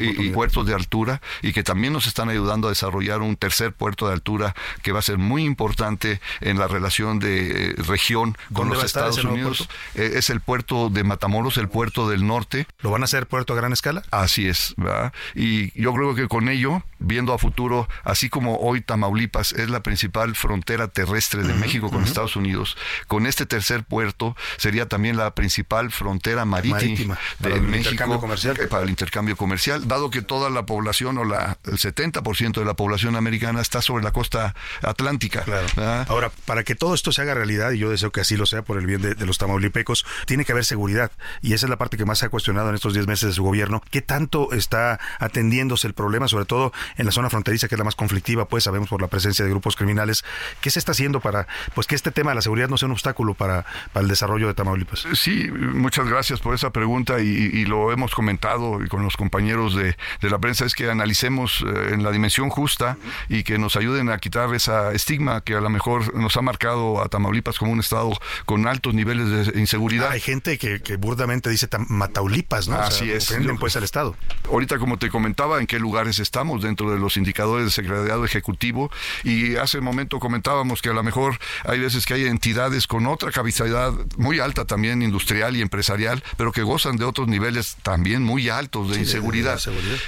y- y puertos de altura y que también nos están ayudando a desarrollar un tercer puerto de altura que va a ser muy importante en la relación de eh, región con ¿Dónde los Estados Unidos. Eh, es el puerto de Matamoros, el puerto del norte. ¿Lo van a hacer puerto a gran escala? Así es, ¿verdad? Y yo creo que con ello, viendo a futuro, así como hoy Tamaulipas es la principal frontera terrestre de México con Estados Unidos, con este tercer puerto sería también la principal frontera marítima, Marítima, de para México intercambio comercial. eh, para el intercambio comercial, dado que toda la población o la, el 70% de la población americana está sobre la costa atlántica. ¿verdad? Ahora, para que todo esto se haga realidad, y yo deseo que así lo sea por el bien de, de los tamaulipecos, tiene que haber seguridad. Y esa es la parte que más se ha cuestionado en estos 10 meses de su gobierno. ¿Qué tanto está atendiéndose el problema, sobre todo en la zona fronteriza, que es la más conflictiva, pues sabemos por la presencia de grupos criminales? ¿Qué se está haciendo para pues que este tema de la seguridad no sea un obstáculo para, para el desarrollo de Tamaulipas? Sí, muchas gracias por esa pregunta y, y lo hemos comentado y con los compañeros de, de la prensa, es que analicemos eh, en la dimensión justa y que nos ayude ayuden a quitar esa estigma que a lo mejor nos ha marcado a Tamaulipas como un estado con altos niveles de inseguridad. Hay gente que, burdamente dice Mataulipas, ¿no? Así es. Ofenden pues al Estado. Ahorita, como te comentaba, en qué lugares estamos dentro de los indicadores de secretariado ejecutivo y hace un momento comentábamos que a lo mejor hay veces que hay entidades con otra capacidad muy alta también industrial y empresarial, pero que gozan de otros niveles también muy altos de, inseguridad,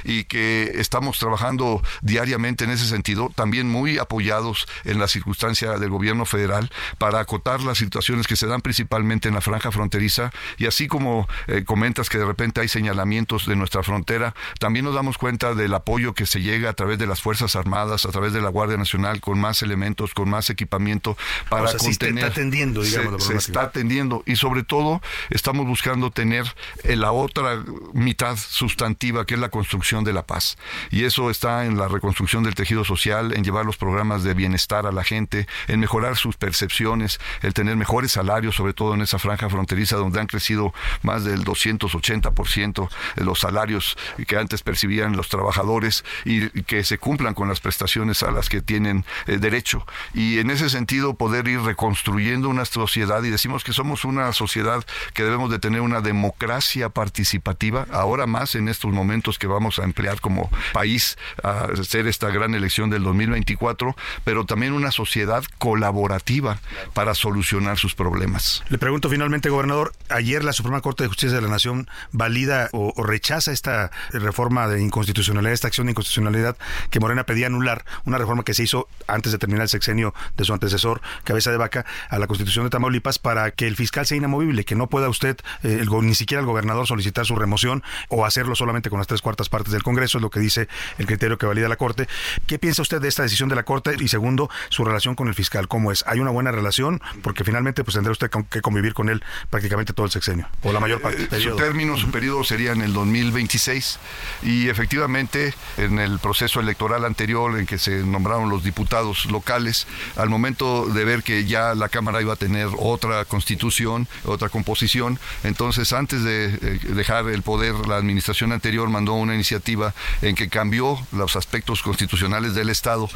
y que estamos trabajando diariamente en ese sentido, también muy apoyados en la circunstancia del gobierno federal para acotar las situaciones que se dan principalmente en la franja fronteriza. Y así como eh, comentas que de repente hay señalamientos de nuestra frontera, también nos damos cuenta del apoyo que se llega a través de las Fuerzas Armadas, a través de la Guardia Nacional, con más elementos, con más equipamiento para contener. está atendiendo, digamos, se, está atendiendo. Y sobre todo estamos buscando tener la otra mitad sustantiva que es la construcción de la paz. Y eso está en la reconstrucción del tejido social, en llevar los programas de bienestar a la gente, en mejorar sus percepciones, el tener mejores salarios, sobre todo en esa franja fronteriza donde han crecido más del 280% de los salarios que antes percibían los trabajadores y que se cumplan con las prestaciones a las que tienen eh, derecho. Y en ese sentido poder ir reconstruyendo una sociedad y decimos que somos una sociedad que debemos de tener una democracia participativa, ahora más en estos momentos que vamos a emplear como país a hacer esta gran elección del 2024, pero también una sociedad colaborativa para solucionar sus problemas. Le pregunto finalmente, gobernador, ayer la Suprema Corte de Justicia de la Nación valida o, rechaza esta reforma de inconstitucionalidad, esta acción de inconstitucionalidad que Morena pedía anular, una reforma que se hizo antes de terminar el sexenio de su antecesor, Cabeza de Vaca, a la Constitución de Tamaulipas para que el fiscal sea inamovible, que no pueda usted, eh, el, ni siquiera el gobernador, solicitar su remoción o hacerlo solamente con las tres cuartas partes del Congreso, es lo que dice el criterio que valida la Corte. ¿Qué piensa usted de esta decisión de la Corte? Y segundo, su relación con el fiscal, ¿cómo es? ¿Hay una buena relación? Porque finalmente pues tendrá usted que convivir con él prácticamente todo el sexenio, o la mayor parte. Eh, su término, su periodo sería en el 2026 y efectivamente en el proceso electoral anterior en que se nombraron los diputados locales, al momento de ver que ya la Cámara iba a tener otra constitución, otra composición, entonces antes de eh, dejar el poder, la administración anterior mandó una iniciativa en que cambió los aspectos constitucionales del Estado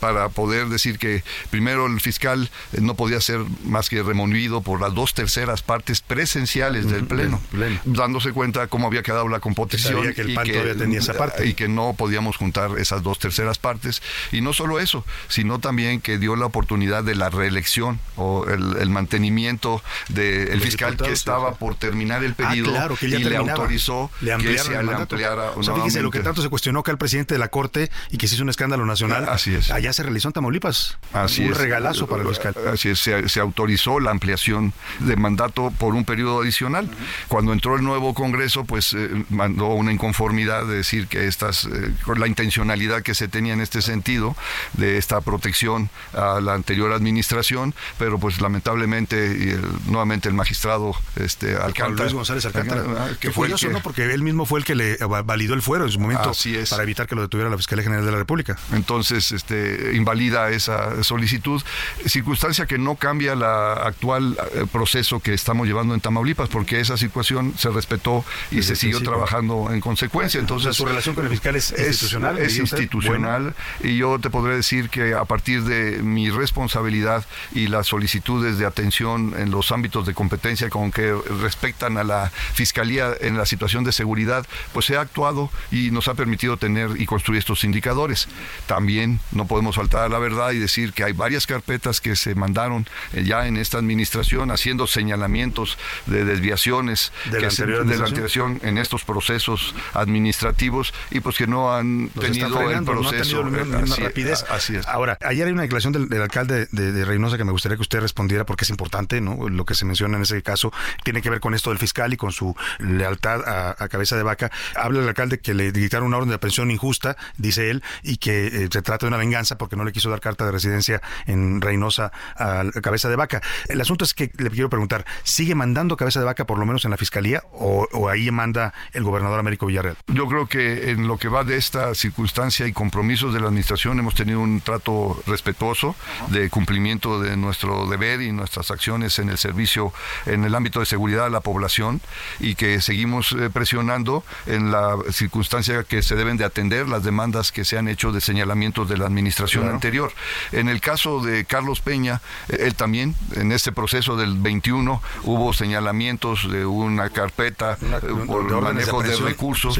para, poder decir que primero el fiscal eh, no podía ser más que removido por las dos terceras partes presenciales del pleno, dándose cuenta cómo había quedado la composición y, que, no podíamos juntar esas dos terceras partes. Y no solo eso, sino también que dio la oportunidad de la reelección o el, mantenimiento del fiscal que estaba por terminar el ah, periodo y le autorizó que se le ampliara. O sea, fíjese lo que tanto se cuestionó que el presidente de la Corte y que se hizo un escándalo nacional. Así es. Allá se realizó en Tamaulipas. Así un es. regalazo para el fiscal. Así es, se, autorizó la ampliación de mandato por un periodo adicional. Cuando entró el nuevo Congreso, pues eh, mandó una inconformidad de decir que estas, eh, con la intencionalidad que se tenía en este sentido, de esta protección a la anterior administración, pero pues lamentablemente, y nuevamente el magistrado este, Alcántara. Luis González Alcántara. Ah, que fue curioso, ¿no? Porque él mismo fue el que le validó el fuero en su momento para evitar que lo detuviera la Fiscalía General de la República. Entonces, este, invalida esa solicitud, circunstancia que no cambia la actual eh, proceso que estamos llevando en Tamaulipas, porque esa situación se respetó y se siguió trabajando en consecuencia. Entonces, su relación con el fiscal es, institucional. Es institucional y yo te podré decir que a partir de mi responsabilidad y las solicitudes de atención en los ámbitos de competencia con que respectan a la fiscalía en la situación de seguridad, pues se ha actuado y nos ha permitido tener y construir estos indicadores. También no podemos faltar a la verdad y decir que hay varias carpetas que se mandaron eh, ya en esta administración haciendo señalamientos de desviaciones de la, administración en estos procesos administrativos y pues que no han tenido el proceso. No la misma rapidez. Así es. Ahora, ayer hay una declaración del, alcalde de, Reynosa que me gustaría que usted respondiera porque es importante, ¿no? Lo que se menciona en ese caso tiene que ver con esto del fiscal y con su lealtad a, cabeza de vaca. Habla el alcalde que le dictaron una orden de aprehensión injusta, dice él, y que eh, se trata de una venganza porque no le quiso dar carta de residencia en Reynosa a cabeza de vaca. El asunto es que le quiero preguntar, ¿sigue mandando cabeza de vaca por lo menos en la fiscalía o, o ahí manda el gobernador Américo Villarreal? Yo creo que en lo que va de esta circunstancia y compromisos de la administración hemos tenido un trato respetuoso de cumplimiento de nuestro deber y nuestras acciones en el servicio en el ámbito de seguridad a la población y que seguimos eh, presionando en la circunstancia que se deben de atender las demandas que se han hecho de señalamientos de la administración anterior. En el caso de Carlos Peña, eh, él también, en este proceso del 21, hubo señalamientos de una carpeta eh, por manejo de, recursos.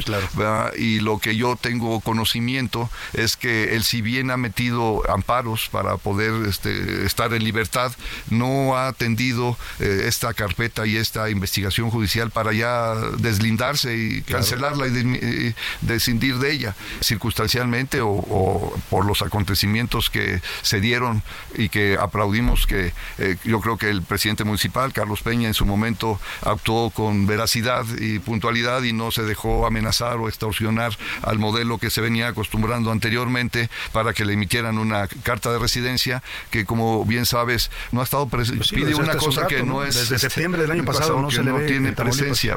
Y lo que yo tengo conocimiento es que él, si bien ha metido amparos para poder este, estar en libertad, no ha atendido eh, esta carpeta y esta investigación judicial para ya deslindarse y cancelarla y, descindir de ella circunstancialmente o, por los acontecimientos que se dieron y que aplaudimos que eh, yo creo que el presidente municipal, Carlos Peña, en su momento actuó con veracidad y puntualidad y no se dejó amenazar o extorsionar al modelo que se venía acostumbrando anteriormente para que le emitieran una carta de residencia que como bien sabes no ha estado pues pide una cosa que no, es desde septiembre del año pasado, no se no tiene presencia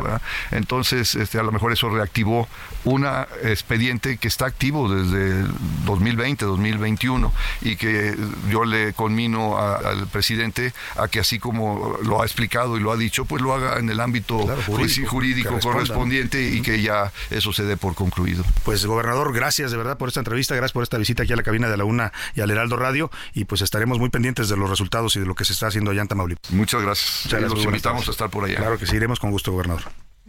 entonces este, a lo mejor eso reactivó un expediente que está activo desde 2020 2021 y que yo le conmino al presidente a que así como lo ha explicado y lo ha dicho pues lo haga en el ámbito pues, jurídico, correspondiente y que ya eso se dé por concluido. Pues gobernador gracias de verdad por esta entrevista gracias por esta visita aquí a la cabina de la UNA y al Heraldo Radio y pues estaremos muy pendientes de los resultados y de lo que se está haciendo allá en Tamaulipas. Muchas gracias. Los invitamos a estar por allá. Claro que sí, iremos con gusto, gobernador.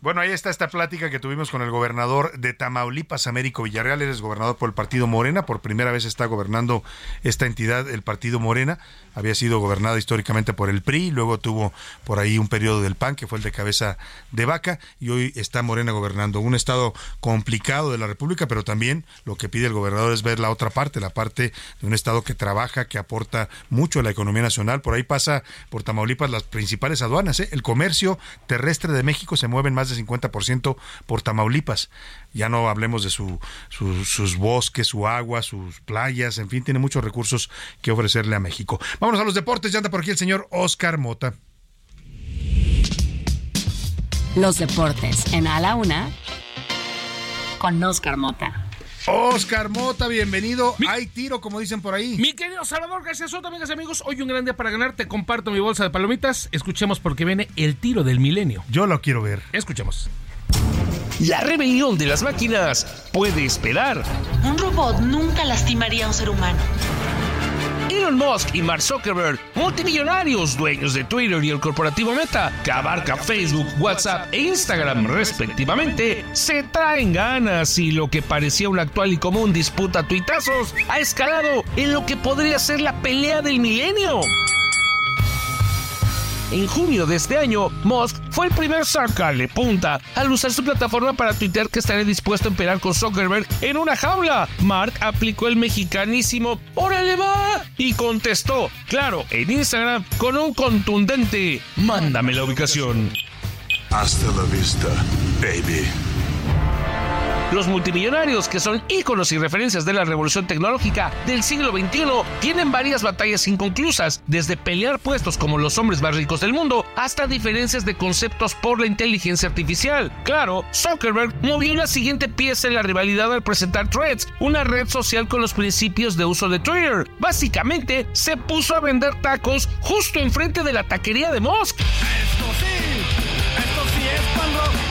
Bueno, ahí está esta plática que tuvimos con el gobernador de Tamaulipas, Américo Villarreal. Él es gobernador por el partido Morena. Por primera vez está gobernando esta entidad, el partido Morena. Había sido gobernada históricamente por el PRI, luego tuvo por ahí un periodo del PAN, que fue el de cabeza de vaca, y hoy está Morena gobernando. Un estado complicado de la República, pero también lo que pide el gobernador es ver la otra parte, la parte de un estado que trabaja, que aporta mucho a la economía nacional. Por ahí pasa por Tamaulipas las principales aduanas. ¿eh? El comercio terrestre de México se mueve en más de 50% por Tamaulipas. Ya no hablemos de su, sus bosques, su agua, sus playas, en fin, tiene muchos recursos que ofrecerle a México. Vámonos a los deportes, ya anda por aquí el señor Oscar Mota. Los deportes en A la Una con Oscar Mota. Oscar Mota, bienvenido. Hay tiro, como dicen por ahí. Mi querido Salvador García Soto, amigas y amigos, hoy un gran día para ganar. Te comparto mi bolsa de palomitas. Escuchemos porque viene el tiro del milenio. Yo lo quiero ver. Escuchemos. La rebelión de las máquinas puede esperar. Un robot nunca lastimaría a un ser humano. Elon Musk y Mark Zuckerberg, multimillonarios dueños de Twitter y el corporativo Meta, que abarca Facebook, WhatsApp e Instagram respectivamente, se traen ganas y lo que parecía una actual y común disputa a tuitazos ha escalado en lo que podría ser la pelea del milenio. En junio de este año, Musk fue el primer sacarle punta al usar su plataforma para tuitear que estaría dispuesto a emperar con Zuckerberg en una jaula. Mark aplicó el mexicanísimo ¡Órale va! y contestó, claro, en Instagram con un contundente Mándame la ubicación. Hasta la vista, baby. Los multimillonarios, que son íconos y referencias de la revolución tecnológica del siglo XXI, tienen varias batallas inconclusas, desde pelear puestos como los hombres más ricos del mundo hasta diferencias de conceptos por la inteligencia artificial. Claro, Zuckerberg movió la siguiente pieza en la rivalidad al presentar Threads, una red social con los principios de uso de Twitter. Básicamente, se puso a vender tacos justo enfrente de la taquería de Musk. Esto sí, esto sí es cuando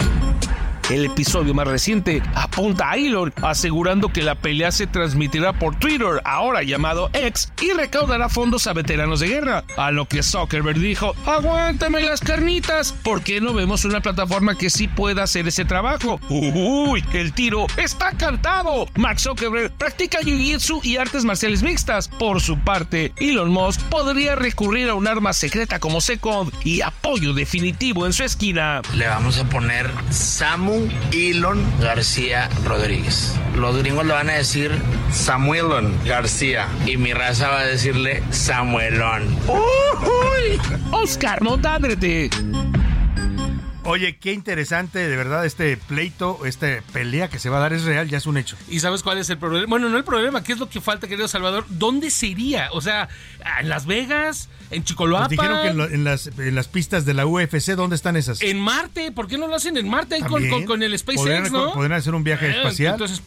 el episodio más reciente apunta a Elon, asegurando que la pelea se transmitirá por Twitter, ahora llamado X, y recaudará fondos a veteranos de guerra. A lo que Zuckerberg dijo: Aguántame las carnitas, ¿por qué no vemos una plataforma que sí pueda hacer ese trabajo? Uy, el tiro está cantado. Mark Zuckerberg practica jiu-jitsu y artes marciales mixtas. Por su parte, Elon Musk podría recurrir a un arma secreta como Second y apoyo definitivo en su esquina. Le vamos a poner Samu Elon García Rodríguez. Los gringos le van a decir Samuelon García y mi raza va a decirle Samuelón. ¡Uy! Oscar Montandrete. Oye, qué interesante, de verdad, este pleito, esta pelea que se va a dar es real, ya es un hecho. ¿Y sabes cuál es el problema? Bueno, no el problema, ¿qué es lo que falta, querido Salvador? ¿Dónde se iría? O sea, ¿en Las Vegas? ¿En Chicoloapa? Nos dijeron que en, las, en, las, pistas de la UFC, ¿dónde están esas? En Marte, ¿por qué no lo hacen en Marte con, con, el SpaceX, ¿no? ¿Podrían hacer un viaje eh, espacial? Entonces,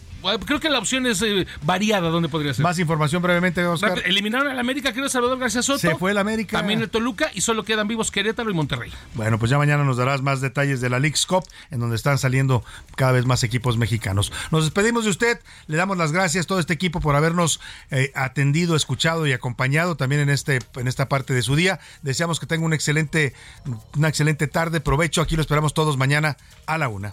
creo que la opción es eh, variada donde podría ser. Más información brevemente, Oscar. Eliminaron al América, creo, Salvador García Soto. Se fue el América. También el Toluca y solo quedan vivos Querétaro y Monterrey. Bueno, pues ya mañana nos darás más detalles de la League's Cup, en donde están saliendo cada vez más equipos mexicanos. Nos despedimos de usted, le damos las gracias a todo este equipo por habernos eh, atendido, escuchado y acompañado también en, este, en esta parte de su día. Deseamos que tenga un excelente, una excelente tarde, provecho. Aquí lo esperamos todos mañana a la una.